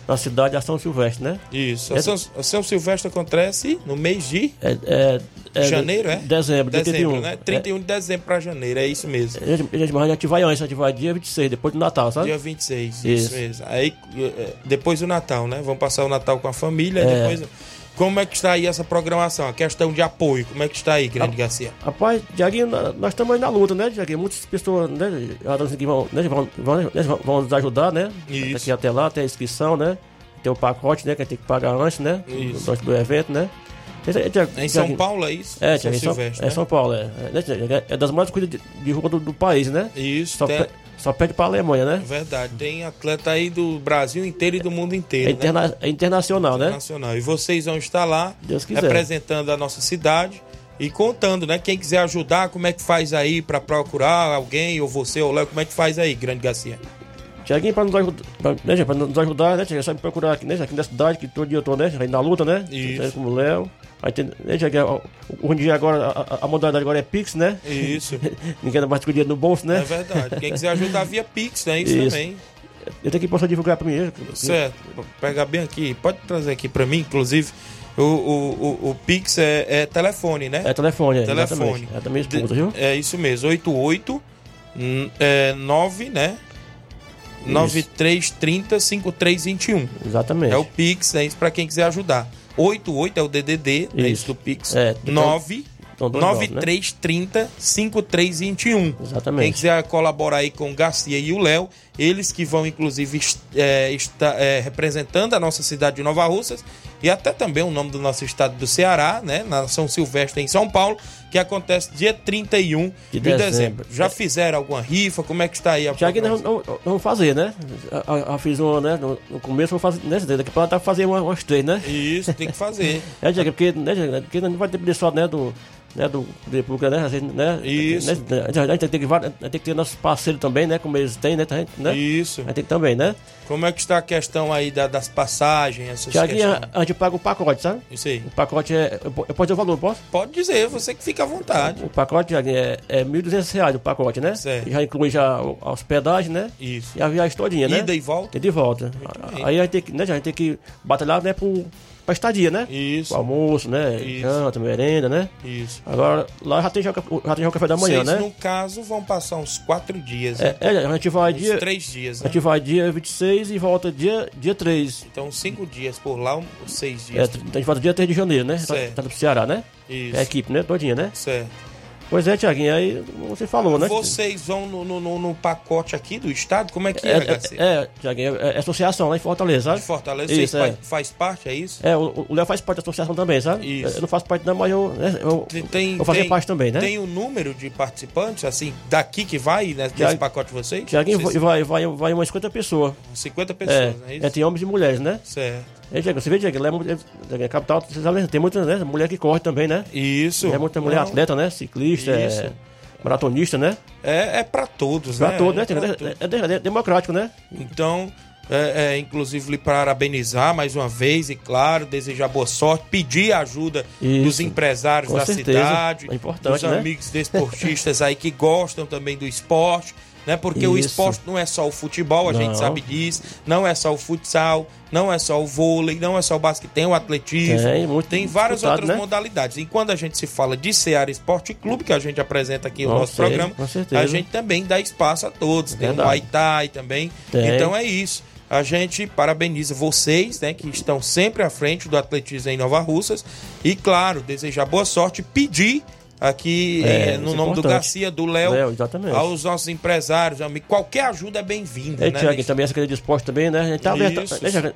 da cidade a São Silvestre, né? Isso. A É- São, a São Silvestre acontece no mês de É, é, é janeiro, é? Dezembro, Dezembro, 31. né? 31 de dezembro pra janeiro, é isso mesmo. É, a gente, a gente, mas a gente vai antes, a gente vai dia 26, depois do Natal, sabe? Dia 26, isso, Isso. mesmo. Aí, eh, depois do Natal, né? Vamos passar o Natal com a família, É. depois... Como é que está aí essa programação? A questão de apoio, como é que está aí, Grande Garcia? Rapaz, Diaguinho, nó- nós estamos aí na luta, né, Diaguinho? Muitas pessoas, né, aqui vão, né, vão, vão, né, vão- vão nos ajudar, né? Isso. Daqui até lá, tem a inscrição, né? Tem o pacote, né, que a gente tem que pagar antes, né? Isso. Do, antes do evento, né? É, É em São Paulo, é isso? É, São São, Silvestre, é né? São Paulo, é. É, né, Diaguinho? É das mais corridas de, de rua do, do país, né? Isso, Só, tem- só pede pra Alemanha, né? verdade. Tem atleta aí do Brasil inteiro e do mundo inteiro, É, né? interna- é internacional, né? Nacional. E vocês vão estar lá representando a nossa cidade e contando, né? Quem quiser ajudar, como é que faz aí para procurar alguém, ou você, ou Léo, como é que faz aí, Grande Garcia? Tiaguinho, pra nos ajudar, pra, né, pra nos ajudar, né, Tiaguinho, sabe procurar aqui, né, aqui na cidade, que todo dia eu tô, né, aí na luta, né, Isso. Como o Léo, aí tem, né, Tiaguinho, dia agora, a, a- modalidade agora é Pix, né, Isso. ninguém dá mais com o dinheiro no bolso, É né, verdade. Quem quiser ajudar via Pix, né? Isso, Isso. também. eu tenho que posso divulgar pra mim? Certo. Pegar bem aqui. Pode trazer aqui para mim, inclusive. O, o, o, o Pix é, é telefone, né? é telefone, é, telefone. exatamente, é da minha esposa, viu? É isso mesmo. 88 hum, é, 9, né? 9330 5321. Exatamente. É o Pix, é isso para quem quiser ajudar. 88 é o DDD, é Isso. isso do Pix. É, então- 9 então dois nove, né? 9330 5321. Exatamente. Quem quiser colaborar aí com o Garcia e o Léo, eles que vão inclusive é, estar é, representando a nossa cidade de Nova Russas e até também o nome do nosso estado do Ceará, né? Na São Silvestre em São Paulo, que acontece dia 31 de, De dezembro. dezembro. Já fizeram alguma rifa? Como é que está aí a Já que nós vamos, fazer, né? Eu fiz uma, né? No, começo, vou fazer, né? Daqui pra lá tá fazer uma- umas três, né? Isso, tem que fazer. É, Diego, porque, né, Diego, porque não vai depender só, né, do, né, do poder público, né, gente, né? Isso. Né, a gente tem que, ter ter nossos parceiros também, né, como eles têm, né, né? Isso. A gente tem que também, né? Como é que está a questão aí da- das passagens, essas Tiaguinho, questões? a, gente paga o pacote, sabe? Isso aí. O pacote é, eu, po- eu posso dizer o valor, posso? Pode dizer, você que fica à vontade. O pacote, Tiaguinho, é, é 1.200 reais o pacote, né? Certo. Já inclui já a hospedagem, né? Isso. E a viagem todinha, né? Ida e volta? E de volta. bem. Aí a gente tem que, né, a gente tem que batalhar, né, pro, pra estadia, né? Isso. O almoço, né? Isso. Janta, merenda, né? Isso. Agora, lá já tem já, já tem já o café da manhã, Vocês, né? no caso, vão passar uns quatro dias. É, né? é, a gente vai uns dia. três dias, A né? gente vai dia 26 e volta dia, dia 3. Então, cinco dias por lá, seis É, dias. a gente volta dia 3 de janeiro, né? Tá, Certo. tá pro Ceará, né? Isso. É a equipe, né? Todinha, né? Certo. Pois é, Tiaguinho, aí você falou, né? Vocês vão no, no- no- pacote aqui do estado? Como é que é, É, HC? é, é, Tiaguinho, é, é associação lá em Fortaleza, sabe? De Fortaleza, Isso, é. faz, parte, é isso? É, o Léo faz parte da associação também, sabe? Isso. Eu não faço parte não, mas eu, né, eu, Tem, tem- parte também, né? Tem o número de participantes, assim, daqui que vai né, nesse pacote de vocês? Tiaguinho, Vocês- vai, vai, vai umas 50 pessoas. 50 É, pessoas, é isso? é, tem homens e mulheres, né? Certo. Você vê, Tiago, lá é, mulher- é capital, tem muita né, mulher que corre também, né? Isso. É muita mulher Não, atleta, né? Ciclista, Isso. é, maratonista, né? É, é para todos, Pra né? todos, né? É pra todos. É, é- é democrático, né? Então, é, inclusive, lhe parabenizar mais uma vez e, claro, desejar boa sorte, pedir a ajuda Isso. dos empresários Com da certeza. cidade, É importante, dos né? amigos desportistas aí que gostam também do esporte. Né? Porque o Isso. esporte não é só o futebol, a Não. gente sabe disso, não é só o futsal, não é só o vôlei, não é só o basquete, tem o atletismo, Tem, muito tem várias outras né? modalidades. E quando a gente se fala de Ceará Esporte Clube, que a gente apresenta aqui no nosso certeza, programa, a gente também dá espaço a todos. Tem o Verdade. Muay Thai também. Tem. Então é isso. A gente parabeniza vocês, né, que estão sempre à frente do atletismo em Nova Russas. E, claro, desejar boa sorte, pedir aqui É, eh, no é nome do. Garcia, do Léo, Léo, exatamente. aos nossos empresários, amigos. Qualquer ajuda é bem-vinda. É, né, Tiago, também a Secretaria de Esporte também, né? A gente tá aberto,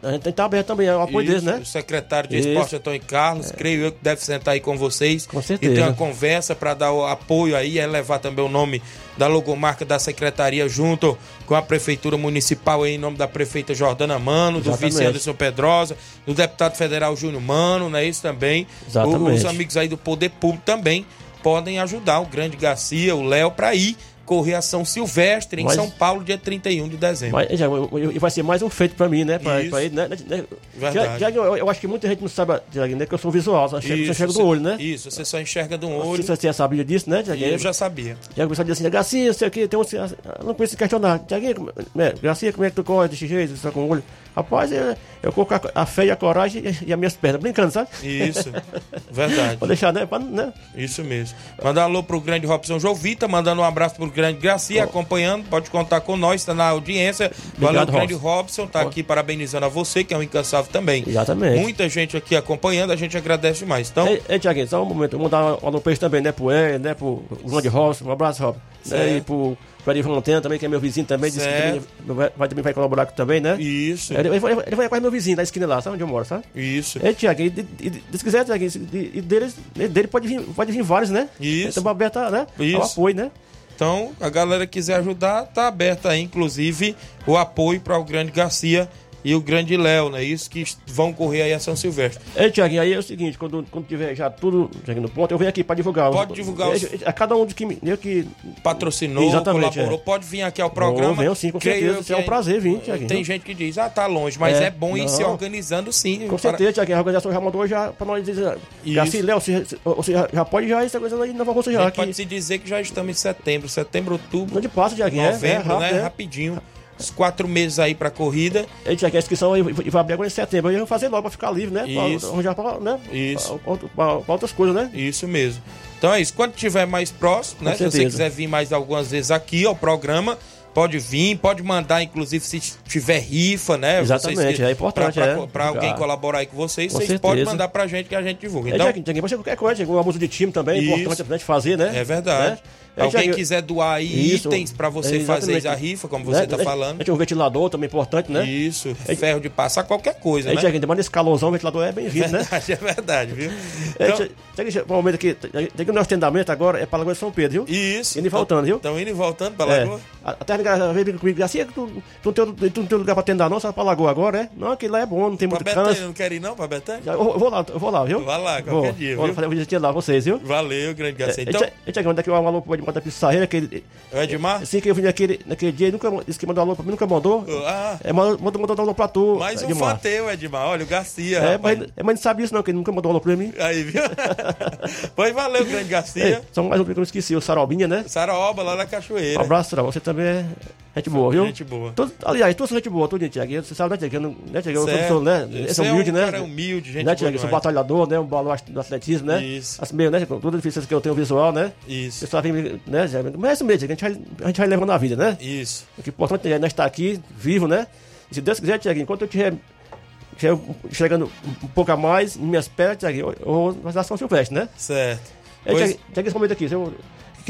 a gente estar aberto também ao apoio deles, né? O secretário de Isso. É. Esporte, Antônio Carlos, creio eu que deve sentar aí com vocês Com e certeza. ter uma conversa para dar o apoio aí, elevar também o nome da logomarca da secretaria junto com a prefeitura municipal aí, em nome da prefeita Jordana Mano, do Exatamente. vice Anderson Pedrosa, do deputado federal Júnior Mano, não é isso também? Exatamente. Os amigos aí do Poder Público também podem ajudar o grande Garcia, o Léo, para ir correr a São Silvestre em Mas- São Paulo, dia 31 de dezembro. Mas, Tiago, e vai ser mais um feito pra mim, né? Pra, pra ir, né? né? Verdade. Tiago, eu, eu acho que muita gente não sabe, Tiago, né? Que eu sou visual, só enxerga, só enxerga você- do olho, né? Isso, você só enxerga um olho. Se você sabia disso, né, Tiago? Eu já sabia. Tiago começou a dizer assim, Garcia, sei o que, tem um. eu Não conheço questionar. Como- né, Garcia, como é que tu corre desse jeito, só com o olho? Rapaz, eu, eu coloco a, fé e a coragem e, e as minhas pernas, brincando, sabe? Isso, verdade. Vou deixar, né? Pra, né? Isso mesmo. Mandar um alô pro grande Robson Jovita, mandando um abraço pro grande Gracia, acompanhando, pode contar com nós, tá na audiência. Valeu, Obrigado, grande Robson, tá aqui parabenizando a você, que é um incansável também. Exatamente. Muita gente aqui acompanhando, a gente agradece demais. Então, Ei, ei Tiaguinho, só um momento. Vamos dar um alô também, né? Pro E, né? Pro grande Robson, um abraço, Rob. Né, e pro Perivan Montana também, que é meu vizinho também, disse que vai, vai- também vai colaborar também, né? isso, Ele, ele, vai- ele vai quase meu vizinho da esquina lá, sabe onde eu moro, sabe? isso. Ei, Tiago, e, e, e se quiser, Tiago, e, e deles, dele pode vir, pode vir vários, né? Isso. Estamos abertos, né? Isso. Ao apoio, né? Então, a galera quiser ajudar, tá aberta aí, inclusive, o apoio para o grande Garcia e o grande Léo, né? Isso que vão correr aí a São Silvestre. Ei, Tiaguinho, aí é o seguinte, quando, quando tiver já tudo Tiaguinho, no ponto, eu venho aqui pra divulgar. Pode divulgar os- A cada um de que, me- eu que patrocinou, Exatamente, colaborou, é. pode vir aqui ao programa. Vou, venho sim, com certeza. eu Isso é um que prazer vir, Tiaguinho. Tem gente que diz, ah, tá longe, mas é, É, bom ir se não. organizando sim. Com para- certeza, Tiaguinho, a organização já mandou já pra nós dizer. Isso. Assim, Léo, você, você já, já pode já essa coisa aí na Nova já. Aqui. pode se dizer que já estamos em setembro, setembro, outubro, Onde passa, Tiaguinho? É, é, novembro, rápido, né? é. Rapidinho. Os quatro meses aí pra corrida. Ei, Tiaguinho, a inscrição aí vai abrir agora em setembro. Aí eu vou fazer logo pra ficar livre, né? Isso. Pra pra, né? Isso. Pra, pra- pra- outras coisas, né? Isso mesmo. Então é isso. Quando tiver mais próximo, né? Com Se você certeza. quiser vir mais algumas vezes aqui ao programa, pode vir, pode mandar, inclusive, se tiver rifa, né? Exatamente, é importante, Pra, é. alguém Divulgar. colaborar aí com vocês, Com vocês certeza. podem mandar pra gente que a gente divulga. É, Então, Tiaguinho, pode ser qualquer coisa, Tiaguinho, um abuso de time também, é importante pra gente fazer, né? É verdade. Né? É, Alguém quiser doar aí Isso, itens para você é, fazer a rifa, como você Né? está Né? falando. Tem um ventilador também importante, né? Isso, ferro de passar qualquer coisa, Aí, né? Tiaguinho, mas nesse calorzão, o ventilador é bem-vindo, né? É verdade, viu? É, Então, Tiaguinho, um momento aqui, tem que o nosso treinamento agora é para Lagoa de São Pedro, viu? isso. Indo e voltando, viu? Estão indo e voltando para É. Lagoa? Até a veio comigo assim, tu, tu, tem, tu não tem lugar pra treinar não, só pra Lagoa agora, é? Não, aquilo lá é bom, não tem muito canso. não quer ir não pra Betânia? Eu, vou lá, eu vou lá, viu? Vai lá, qualquer vou, dia, vou viu? fazer um visitinha lá, vocês, viu? Valeu, grande Garcia. É, Então, é, Tiaguinho, daqui um alô pro Edmar da Pissarreira, que ele, o Edmar? assim que eu vim naquele, naquele dia, ele nunca, disse que mandou alô pra mim, nunca mandou. Ah, É, mandou, mandou, mandou alô pra tu, mais um Edmar. fã teu, Edmar. Olha, o Garcia, É, rapaz. mas, é, mas não sabe isso não, que ele nunca mandou alô pra mim. Aí, viu? pois valeu, grande É, Garcia. só mais um que eu esqueci, o Sarobinha, né? Saraoba, lá na Um Cachoeira. abraço, Sarobinha, você também é gente boa, viu? Gente boa. Todo- aliás, todos são gente boa, tudo, Tiaguinho. Você sabe, né? Eu não- Né, Tiaguinho? Eu sou, né? Você Esse é é humilde, um né? cara humilde, gente né, Tiaguinho? Eu sou batalhador, né? Um baluarte do atletismo, né? Isso. As meio, né? Com toda a deficiência que eu tenho visual, né? Isso, pessoal vem, me- né, Tiaguinho? Mas é isso mesmo, a gente vai, a gente vai levando a vida, né? isso. O que é importante é nós estar aqui, vivo, né? E se Deus quiser, Tiaguinho, enquanto eu estiver estiver chegando um pouco a mais minhas pernas, Tiaguinho, eu eu vou fazer São Silvestre, né? Certo. É, Pois- Tiaguinho, esse momento aqui, eu,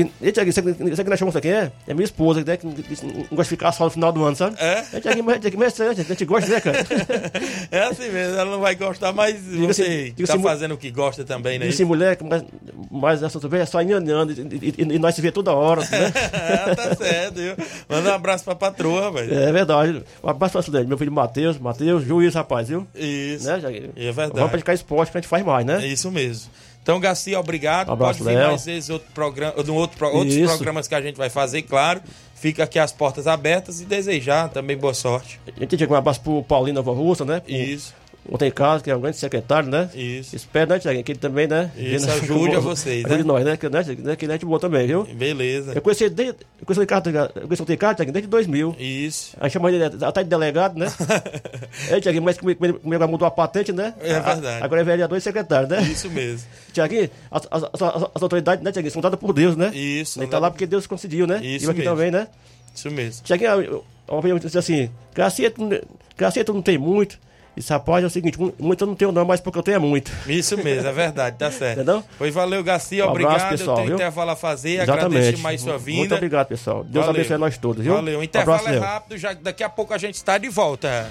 que, e, Tiaguinho, você, você que nós chamamos quem é? É minha esposa, né? Que não gosta de ficar só no final do ano, sabe? É? É, Tiaguinho, mas, Tiaguinho, mas é, a gente gosta, né, cara? É assim mesmo, ela não vai gostar, mas Diga-se- você diga-se tá fazendo o que gosta também, né? Disse mulher, que mais, mais essa é só enganando, e, e, e- nós se vê toda hora, né? Ah, tá certo, viu? Manda um abraço pra patroa, rapaz. É verdade. Um abraço pra Cidade, meu filho Matheus, Matheus, juiz, rapaz, viu? Isso. Né, Tiaguinho? É verdade. Vamos praticar esporte que a gente faz mais, É né? isso mesmo. Então, Garcia, obrigado. Um abraço, Pode vir Léo. mais vezes outro programa, outro, outros Isso. programas que a gente vai fazer, claro. Fica aqui as portas abertas e desejar também boa sorte. A gente tinha um abraço pro Paulinho Nova Russa, né? Pro- Isso, Ontem em casa, que é um grande secretário, né? isso. Espero, né, Tiaguinho, que ele também, né? Isso, né, ajude a vocês, Ajude né? nós, né? Que, né, que ele é gente boa também, viu? Beleza. Eu conheci ele desde. Eu conheci o Ricardo, eu conheci o Ricardo, Tiaguinho, desde 2000. Isso. Aí chama ele até de delegado, né? é, Tiaguinho, mas comigo comigo mudou a patente, né? É A- verdade. Agora é vereador e secretário, né? Isso mesmo. Tiaguinho, as, as, as, as autoridades, né, Tiaguinho, são dadas por Deus, né? Isso. Ele tá lá porque Deus conseguiu, né? Isso e eu aqui mesmo. também, né? Isso mesmo. Tiaguinho, eu- uma disse assim, tu não tem muito. Disse, rapaz, é o seguinte, mu- muito eu não tenho não, mas porque eu tenho é muito. Isso mesmo, é verdade, tá certo. Entendeu? Pois valeu, Garcia, Um abraço, obrigado. pessoal, eu tenho viu? intervalo a fazer, agradeço demais sua vinda. Muito obrigado, pessoal. Deus Valeu. abençoe nós todos, viu? Valeu, o Um intervalo abraço, é rápido, já, daqui a pouco a gente está de volta.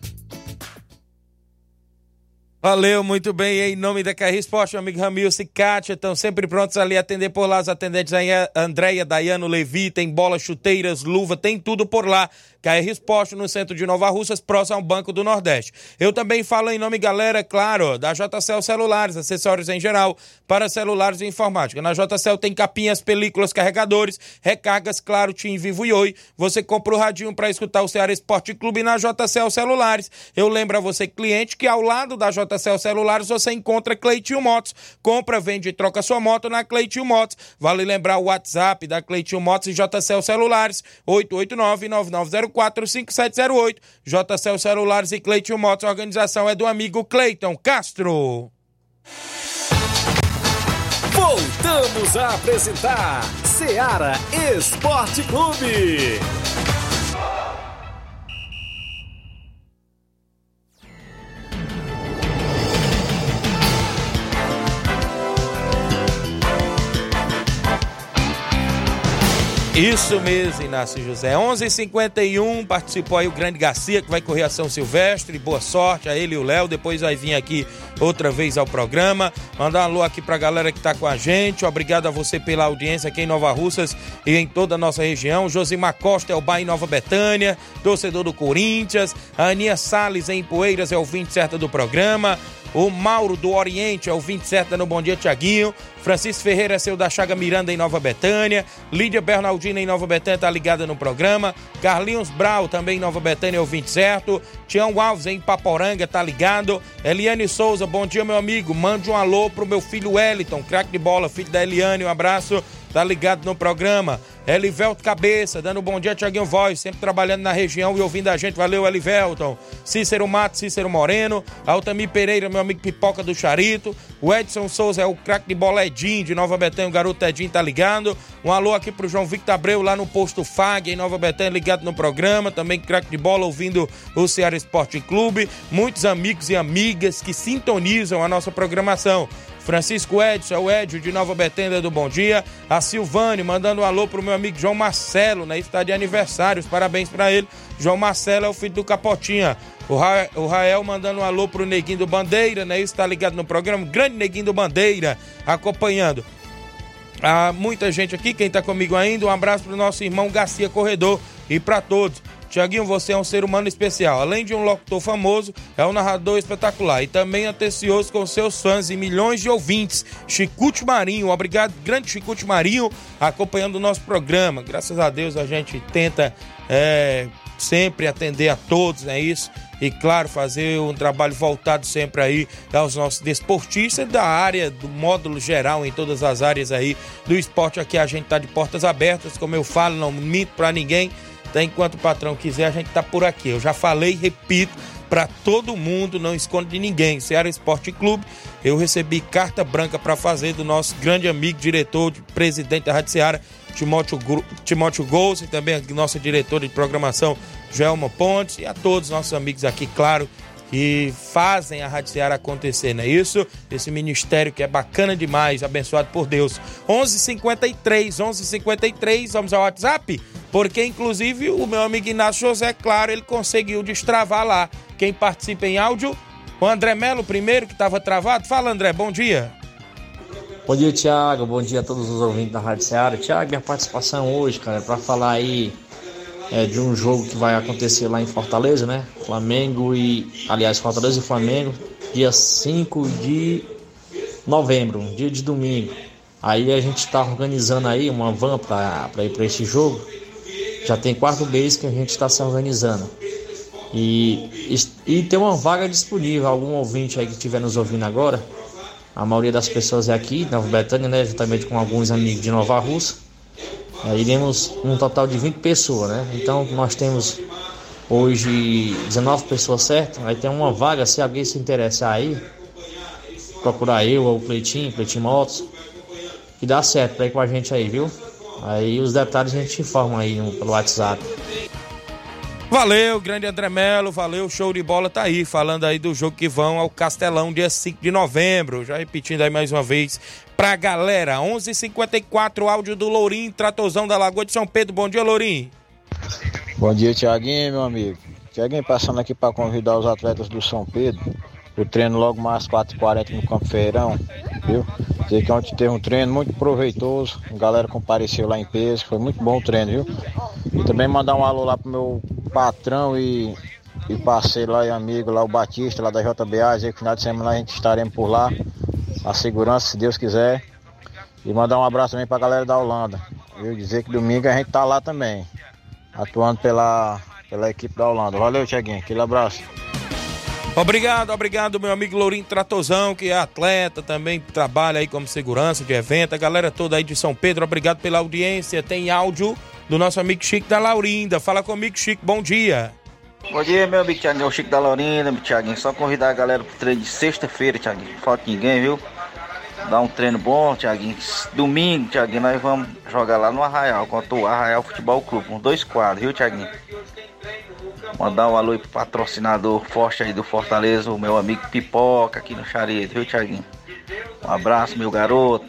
Valeu, muito bem. Em nome da KR Esporte, meu amigo Ramilson e Kátia estão sempre prontos ali atender por lá. Os atendentes aí, Andréia, Daiano, Levi, tem bola, chuteiras, luva, tem tudo por lá. KR Esporte no centro de Nova Russas, próximo ao Banco do Nordeste. Eu também falo em nome, galera, claro, da JCL Celulares, acessórios em geral para celulares e informática. Na JCL tem capinhas, películas, carregadores, recargas, claro, Tim Vivo e Oi. Você compra o radinho para escutar o Ceará Esporte Clube na JCL Celulares. Eu lembro a você, cliente, que ao lado da JCL Celulares você encontra Cleitinho Motos. Compra, vende e troca sua moto na Cleitinho Motos. Vale lembrar o WhatsApp da Cleitinho Motos e JCL Celulares, 889-9904-5708. JCL Celulares e Cleitinho Motos, a organização é do amigo Cleiton Castro. Voltamos a apresentar Seara Esporte Clube. Isso mesmo, Inácio José. 11:51 h 51 participou aí o Grande Garcia, que vai correr a São Silvestre. Boa sorte a ele e o Léo. Depois vai vir aqui outra vez ao programa. Mandar um alô aqui pra galera que tá com a gente. Obrigado a você pela audiência aqui em Nova Russas e em toda a nossa região. Josimar Costa é o em Nova Betânia, torcedor do Corinthians. A Aninha Salles em Poeiras é o 20 certa do programa. O Mauro do Oriente é o 27 no Bom Dia Tiaguinho. Francisco Ferreira é seu da Chaga Miranda em Nova Betânia. Lídia Bernardina em Nova Betânia tá ligada no programa. Carlinhos Brau também em Nova Betânia é o 20 certo. Tião Alves em Paporanga tá ligado. Eliane Souza, bom dia meu amigo. Mande um alô pro meu filho Wellington, craque de bola, filho da Eliane. Um abraço tá ligado no programa. Elivelto Cabeça, dando um bom dia, Tiaguinho Voz, sempre trabalhando na região e ouvindo a gente. Valeu, Elivelton. Cícero Mato, Cícero Moreno. Altamir Pereira, meu amigo Pipoca do Charito. O Edson Souza é o craque de bola Edinho, de Nova Betânia. O garoto Edinho tá ligado. Um alô aqui pro João Victor Abreu, lá no posto FAG, em Nova Betânia, ligado no programa. Também craque de bola, ouvindo o Ceará Esporte Clube. Muitos amigos e amigas que sintonizam a nossa programação. Francisco Edson, é o Edio de Nova Betenda do Bom Dia. A Silvane mandando um alô pro meu amigo João Marcelo, né? Está de aniversário, parabéns para ele. João Marcelo é o filho do Capotinha. O, Ra o Rael mandando um alô pro Neguinho do Bandeira, né? Isso tá ligado no programa. Grande Neguinho do Bandeira acompanhando. Há muita gente aqui, quem tá comigo ainda, um abraço pro nosso irmão Garcia Corredor e para todos. Tiaguinho, você é um ser humano especial. Além de um locutor famoso, é um narrador espetacular e também atencioso com seus fãs e milhões de ouvintes. Chicute Marinho, obrigado, grande Chicute Marinho, acompanhando o nosso programa. Graças a Deus a gente tenta é, sempre atender a todos, é isso? E claro, fazer um trabalho voltado sempre aí aos nossos desportistas da área, do módulo geral, em todas as áreas aí do esporte. Aqui a gente tá de portas abertas, como eu falo, não minto para ninguém então, enquanto o patrão quiser, a gente tá por aqui. Eu já falei, repito, para todo mundo, não esconde de ninguém. Ceará Esporte Clube, eu recebi carta branca para fazer do nosso grande amigo, diretor, presidente da Rádio Ceará, Timóteo, Timóteo Gols, e também nossa diretora de programação, Joelma Pontes, e a todos os nossos amigos aqui, claro, que fazem a Rádio Ceará acontecer, não é isso? Esse ministério que é bacana demais, abençoado por Deus. 11:53, 11:53, vamos ao WhatsApp, porque inclusive o meu amigo Inácio José, claro, ele conseguiu destravar lá. Quem participa em áudio, o André Melo primeiro que estava travado. Fala, André, bom dia. Bom dia, Tiago. Bom dia a todos os ouvintes da Rádio Ceará. Tiago, minha participação hoje, cara, é para falar aí é, de um jogo que vai acontecer lá em Fortaleza, né? Flamengo e. Aliás, Fortaleza e Flamengo, dia 5 de novembro, um dia de domingo. Aí a gente está organizando aí uma van para ir para esse jogo. Já tem quatro meses que a gente está se organizando. E, e, tem uma vaga disponível. Algum ouvinte aí que estiver nos ouvindo agora, a maioria das pessoas é aqui, Nova Betânia, né? Juntamente com alguns amigos de Nova Russa. É, iremos um total de 20 pessoas, né? Então nós temos hoje 19 pessoas certas. Aí tem uma vaga, se alguém se interessar aí, procurar eu ou o Cleitinho, Cleitinho Motos, que dá certo pra ir com a gente aí, viu? Aí os detalhes a gente informa aí no, pelo WhatsApp. Valeu, grande André Melo, valeu, show de bola tá aí, falando aí do jogo que vão ao Castelão dia 5 de novembro, já repetindo aí mais uma vez pra galera, 11:54 h 54 áudio do Lourim, tratozão da Lagoa de São Pedro, bom dia Lourim. Bom dia Tiaguinho, meu amigo, Tiaguinho passando aqui para convidar os atletas do São Pedro, o treino logo mais 4h40 no Campo Feirão, viu? Dizer que ontem teve um treino muito proveitoso, a galera compareceu lá em peso, foi muito bom o treino, viu? E também mandar um alô lá pro meu patrão e, e parceiro lá e amigo lá, o Batista, lá da JBA, dizer que final de semana a gente estaremos por lá, a segurança, se Deus quiser. E mandar um abraço também pra galera da Holanda. Viu? Dizer que domingo a gente tá lá também, atuando pela, pela equipe da Holanda. Valeu, Tiaguinho, aquele abraço. Obrigado, obrigado, meu amigo Lourinho Tratozão, que é atleta, também trabalha aí como segurança de evento. A galera toda aí de São Pedro, obrigado pela audiência. Tem áudio do nosso amigo Chico da Laurinda. Fala comigo, Chico, bom dia. Bom dia, meu amigo Thiaguinho, o Chico da Laurinda, Thiaguinho. Só convidar a galera pro treino de sexta-feira, Thiaguinho. Falta ninguém, viu? Dar um treino bom, Thiaguinho. Domingo, Thiaguinho, nós vamos jogar lá no Arraial, contra o Arraial Futebol Clube, com dois quadros, viu, Thiaguinho? Mandar um alô pro patrocinador forte aí do Fortaleza, o meu amigo Pipoca aqui no Charito, viu, Thiaguinho? Um abraço, meu garoto.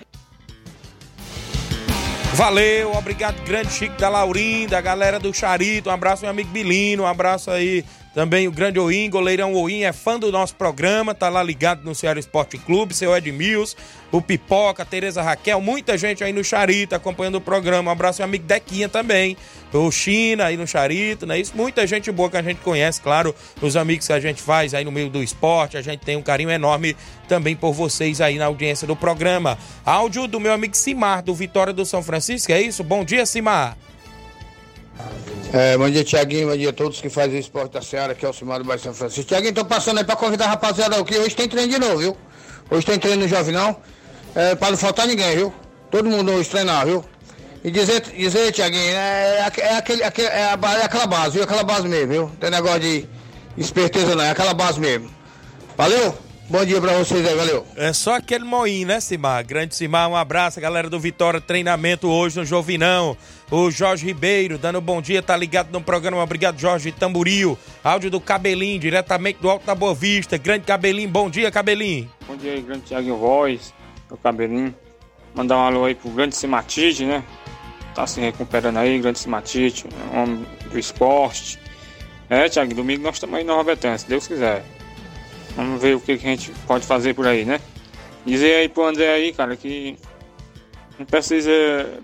Valeu, obrigado, grande Chico da Laurinda, galera do Charito, um abraço, meu amigo Bilino, um abraço aí também o grande Oim, goleirão Oim, é fã do nosso programa, tá lá ligado no Ceará Esporte Clube, seu Edmilson, o Pipoca, Tereza Raquel, muita gente aí no Charito acompanhando o programa. Um abraço, meu amigo Dequinha também, o China aí no Charito, né? Isso, muita gente boa que a gente conhece, claro, os amigos que a gente faz aí no meio do esporte, a gente tem um carinho enorme também por vocês aí na audiência do programa. Áudio do meu amigo Simar, do Vitória do São Francisco, é isso? Bom dia, Simar. É, bom dia, Tiaguinho. Bom dia a todos que fazem esporte da Seara, que é o Simar do Bairro São Francisco. Tiaguinho, tô passando aí pra convidar a rapaziada aqui. Hoje tem treino de novo, viu? Hoje tem treino no Jovinão. É, pra não faltar ninguém, viu? Todo mundo hoje treinar, viu? E dizer, dizer Tiaguinho, é, é, é, aquele, aquele, é, a, é aquela base, viu? Aquela base mesmo, viu? Tem negócio de esperteza não, é aquela base mesmo. Valeu? Bom dia pra vocês aí, valeu. É só aquele moinho, né, Simar? Grande Simar, um abraço, galera do Vitória, treinamento hoje no Jovinão. O Jorge Ribeiro, dando bom dia, tá ligado no programa. Obrigado, Jorge Tamburil. Áudio do Cabelinho, diretamente do Alto da Boa Vista. Grande Cabelinho, bom dia, Cabelinho. Bom dia aí, grande Thiago Voz, o Cabelinho. Mandar um alô aí pro grande Simatite, né? Tá se recuperando aí, grande Simatite, homem do esporte. É, Thiago, domingo nós estamos aí na Nova Betânia, se Deus quiser. Vamos ver o que, que a gente pode fazer por aí, né? Dizer aí pro André aí, cara, que não precisa,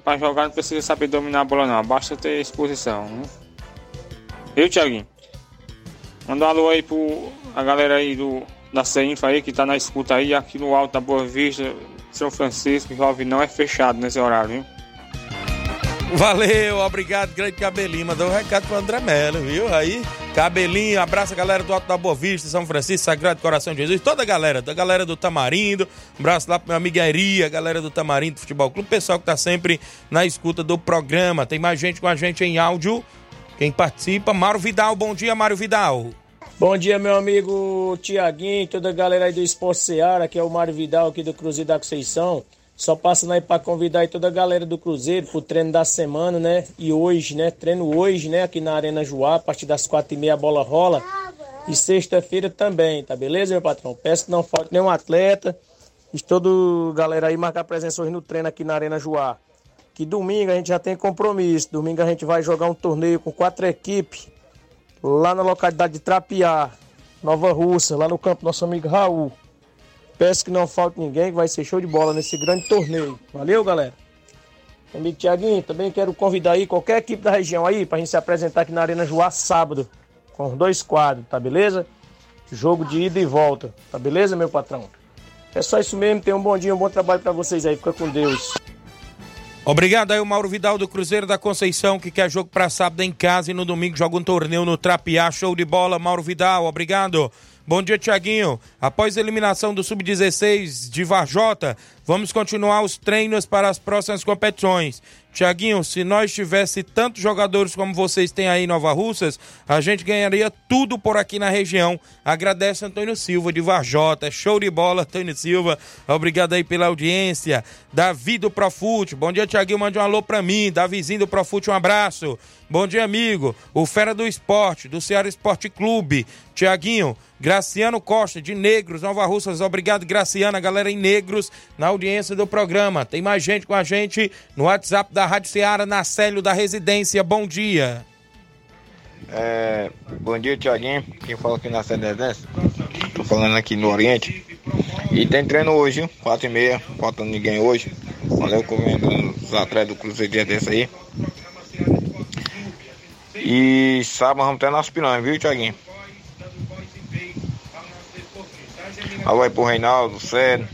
para jogar não precisa saber dominar a bola não, basta ter exposição. Né? Eu, Thiaguinho, manda um alô aí pro a galera aí do, da CEINFA aí que tá na escuta aí, aqui no Alto da Boa Vista, São Francisco, Jovem não é fechado nesse horário, viu? Valeu, obrigado, grande Cabelinho. Mandou um recado pro André Melo, viu? Aí, Cabelinho, abraça a galera do Alto da Boa Vista, São Francisco, Sagrado Coração de Jesus, toda a galera, da galera do Tamarindo. Um abraço lá pro meu amigo Eria, a galera do Tamarindo Futebol Clube, pessoal que tá sempre na escuta do programa. Tem mais gente com a gente em áudio. Quem participa, Mário Vidal. Bom dia, Mário Vidal. Bom dia, meu amigo Tiaguinho, toda a galera aí do Esporte Seara, que é o Mário Vidal aqui do Cruzeiro da Conceição. Só passando aí para convidar aí toda a galera do Cruzeiro pro treino da semana, né? E hoje, né? Treino hoje, né? Aqui na Arena Joá, a partir das quatro e meia a bola rola. E sexta-feira também, tá beleza, meu patrão? Peço que não falte nenhum atleta. E todo galera aí marcar presença hoje no treino aqui na Arena Joá. Que domingo a gente já tem compromisso. Domingo a gente vai jogar um torneio com quatro equipes lá na localidade de Trapiá, Nova Russa, lá no campo nosso amigo Raul. Peço que não falte ninguém, que vai ser show de bola nesse grande torneio. Valeu, galera. Amigo Tiaguinho, também quero convidar aí qualquer equipe da região aí pra gente se apresentar aqui na Arena Joá sábado. Com os dois quadros, tá beleza? Jogo de ida e volta, tá beleza, meu patrão? É só isso mesmo, tenham um bom dia, um bom trabalho para vocês aí. Fica com Deus. Obrigado aí o Mauro Vidal do Cruzeiro da Conceição, que quer jogo para sábado em casa e no domingo joga um torneio no Trapiá. Show de bola, Mauro Vidal, obrigado. Bom dia, Tiaguinho. Após a eliminação do Sub-16 de Varjota, vamos continuar os treinos para as próximas competições. Tiaguinho, se nós tivesse tantos jogadores como vocês têm aí em Nova Russas, a gente ganharia tudo por aqui na região. Agradece Antônio Silva de Varjota. É show de bola, Antônio Silva. Obrigado aí pela audiência. Davi do Profute. Bom dia, Tiaguinho. Mande um alô pra mim. Davizinho do Profute, um abraço. Bom dia, amigo. O Fera do Esporte, do Ceará Esporte Clube. Tiaguinho, Graciano Costa, de Negros, Nova Russas. Obrigado, Graciano, a galera em Negros, na audiência do programa. Tem mais gente com a gente no WhatsApp da Rádio Ceará, na Célio da Residência. Bom dia. É, bom dia, Tiaguinho. Quem fala aqui na Célio da Residência? Tô falando aqui no Oriente. E tem treino hoje, viu? 4 e meia, faltando ninguém hoje. Valeu, comendo os atletas do Cruzeiro dia desse aí. E sábado vamos ter nosso pilão, viu, Tiaguinho? Alô aí pro Reinaldo, sério.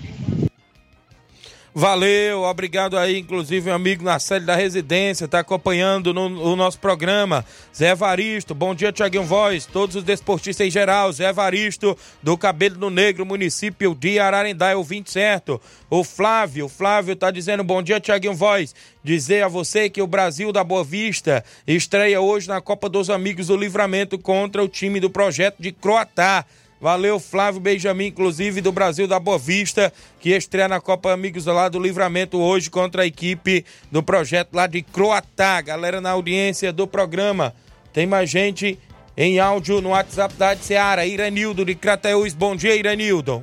Valeu, obrigado aí, inclusive, um amigo na sede da residência, tá acompanhando no, o nosso programa. Zé Evaristo, bom dia, Tiaguinho Voz, todos os desportistas em geral. Zé Evaristo, do Cabelo no Negro, município de Ararendá, é o 20 certo. O Flávio, o Flávio tá dizendo, bom dia, Tiaguinho Voz. Dizer a você que o Brasil da Boa Vista estreia hoje na Copa dos Amigos do Livramento contra o time do projeto de Croatá. Valeu, Flávio Benjamin, inclusive do Brasil da Boa Vista, que estreia na Copa Amigos lá do Livramento hoje contra a equipe do projeto lá de Croatá. Galera na audiência do programa. Tem mais gente em áudio no WhatsApp da Seara. Iranildo de Crateús. Bom dia, Iranildo.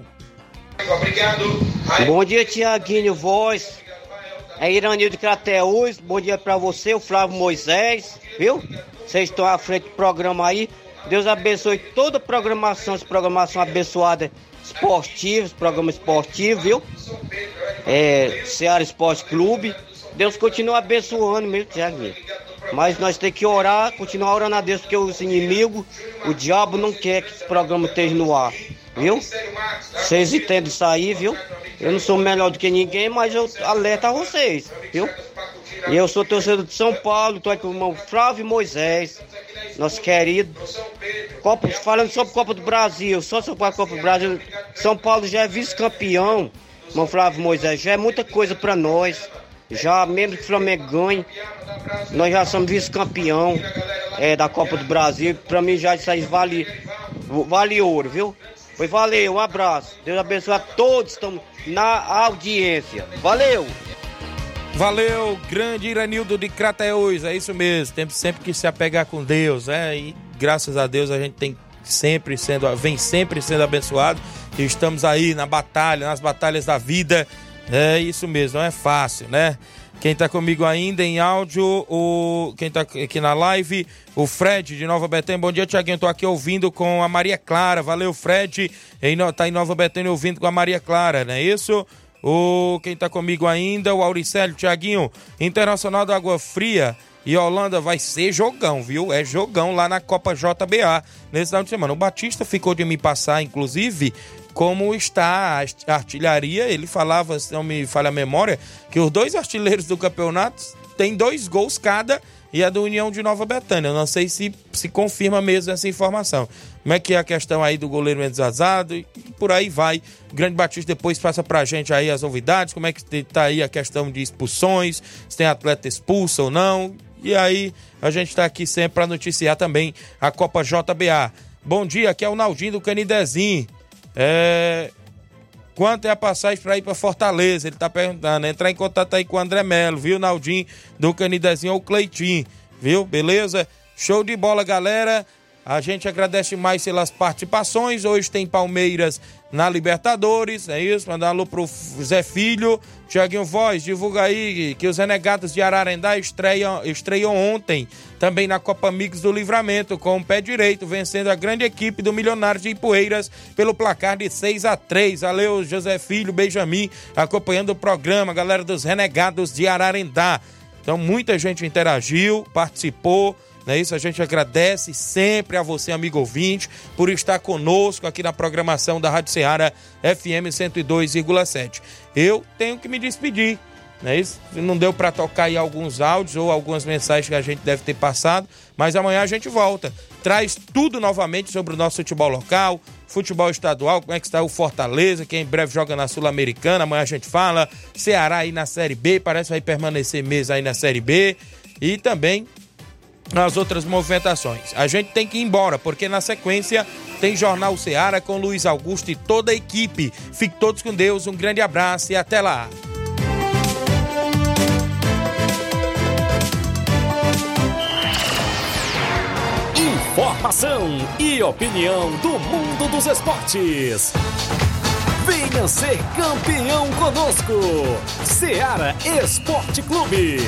Obrigado. Bom dia, Tiaguinho Voz. É Iranildo Crateus, bom dia pra você, o Flávio Moisés, viu? Vocês estão à frente do programa aí. Deus abençoe toda a programação, essa programação abençoada esportiva, esse programa esportivo, viu? É, Ceará Esporte Clube. Deus continua abençoando mesmo, Tiaguinho. Mas nós temos que orar, continuar orando a Deus, porque os inimigos, o diabo não quer que esse programa esteja no ar. Viu? Vocês entendem isso aí, viu? Eu não sou melhor do que ninguém, mas eu alerto a vocês, viu? E eu sou torcedor de São Paulo, estou aqui com o irmão Flávio Moisés, nosso querido. Copa, falando sobre Copa do Brasil, só sobre a Copa do Brasil, São Paulo já é vice-campeão, irmão Flávio Moisés, já é muita coisa para nós. Já mesmo que o Flamengo ganhe, nós já somos vice-campeão é, da Copa do Brasil. Para mim já isso aí vale, vale ouro, viu? Foi valeu, um abraço. Deus abençoe a todos que estão na audiência. Valeu! Valeu, grande Iranildo de Crateus, é isso mesmo. Temos sempre que se apegar com Deus, né? E graças a Deus a gente tem sempre sendo, vem sempre sendo abençoado. E estamos aí na batalha, nas batalhas da vida. É isso mesmo, não é fácil, né? Quem tá comigo ainda em áudio, o quem tá aqui na live, o Fred de Nova Betânia. Bom dia, Tiaguinho. Tô aqui ouvindo com a Maria Clara. Valeu, Fred. Em, tá em Nova Betânia ouvindo com a Maria Clara, não é isso? O quem tá comigo ainda, o Auricélio Tiaguinho, Internacional da Água Fria e Holanda vai ser jogão, viu? É jogão lá na Copa JBA nesse final de semana. O Batista ficou de me passar, inclusive, como está a artilharia. Ele falava, se não me falha a memória, que os dois artilheiros do campeonato têm dois gols cada e a do União de Nova Betânia. Não sei se se confirma mesmo essa informação. Como é que é a questão aí do goleiro Mendes Azado e por aí vai. O Grande Batista depois passa pra gente aí as novidades, como é que tá aí a questão de expulsões, se tem atleta expulso ou não. E aí a gente tá aqui sempre para noticiar também a Copa JBA. Bom dia, aqui é o Naldinho do Canidezinho. É... Quanto é a passagem para ir para Fortaleza? Ele tá perguntando. Entrar em contato aí com o André Melo, viu, Naldinho, do Canidezinho ou Cleitinho, viu? Beleza? Show de bola, galera. A gente agradece mais pelas participações. Hoje tem Palmeiras na Libertadores, é isso? Mandar um alô pro Zé Filho. Tiaguinho Voz, divulga aí que os Renegados de Ararendá estreiam, estreiam ontem, também na Copa Amigos do Livramento, com o pé direito, vencendo a grande equipe do Milionário de Ipueiras pelo placar de 6 a 3 Valeu, José Filho, Benjamin, acompanhando o programa, galera dos Renegados de Ararendá. Então, muita gente interagiu, participou. Não é isso? A gente agradece sempre a você, amigo ouvinte, por estar conosco aqui na programação da Rádio Ceará FM 102,7. Eu tenho que me despedir. Não é isso? Não deu para tocar aí alguns áudios ou algumas mensagens que a gente deve ter passado, mas amanhã a gente volta. Traz tudo novamente sobre o nosso futebol local, futebol estadual, como é que está o Fortaleza, que em breve joga na Sul-Americana, amanhã a gente fala. Ceará aí na Série B, parece que vai permanecer mesmo aí na Série B. E também nas outras movimentações. A gente tem que ir embora, porque na sequência tem Jornal Ceará com Luiz Augusto e toda a equipe. Fique todos com Deus, um grande abraço e até lá. Informação e opinião do mundo dos esportes. Venha ser campeão conosco, Ceará Esporte Clube.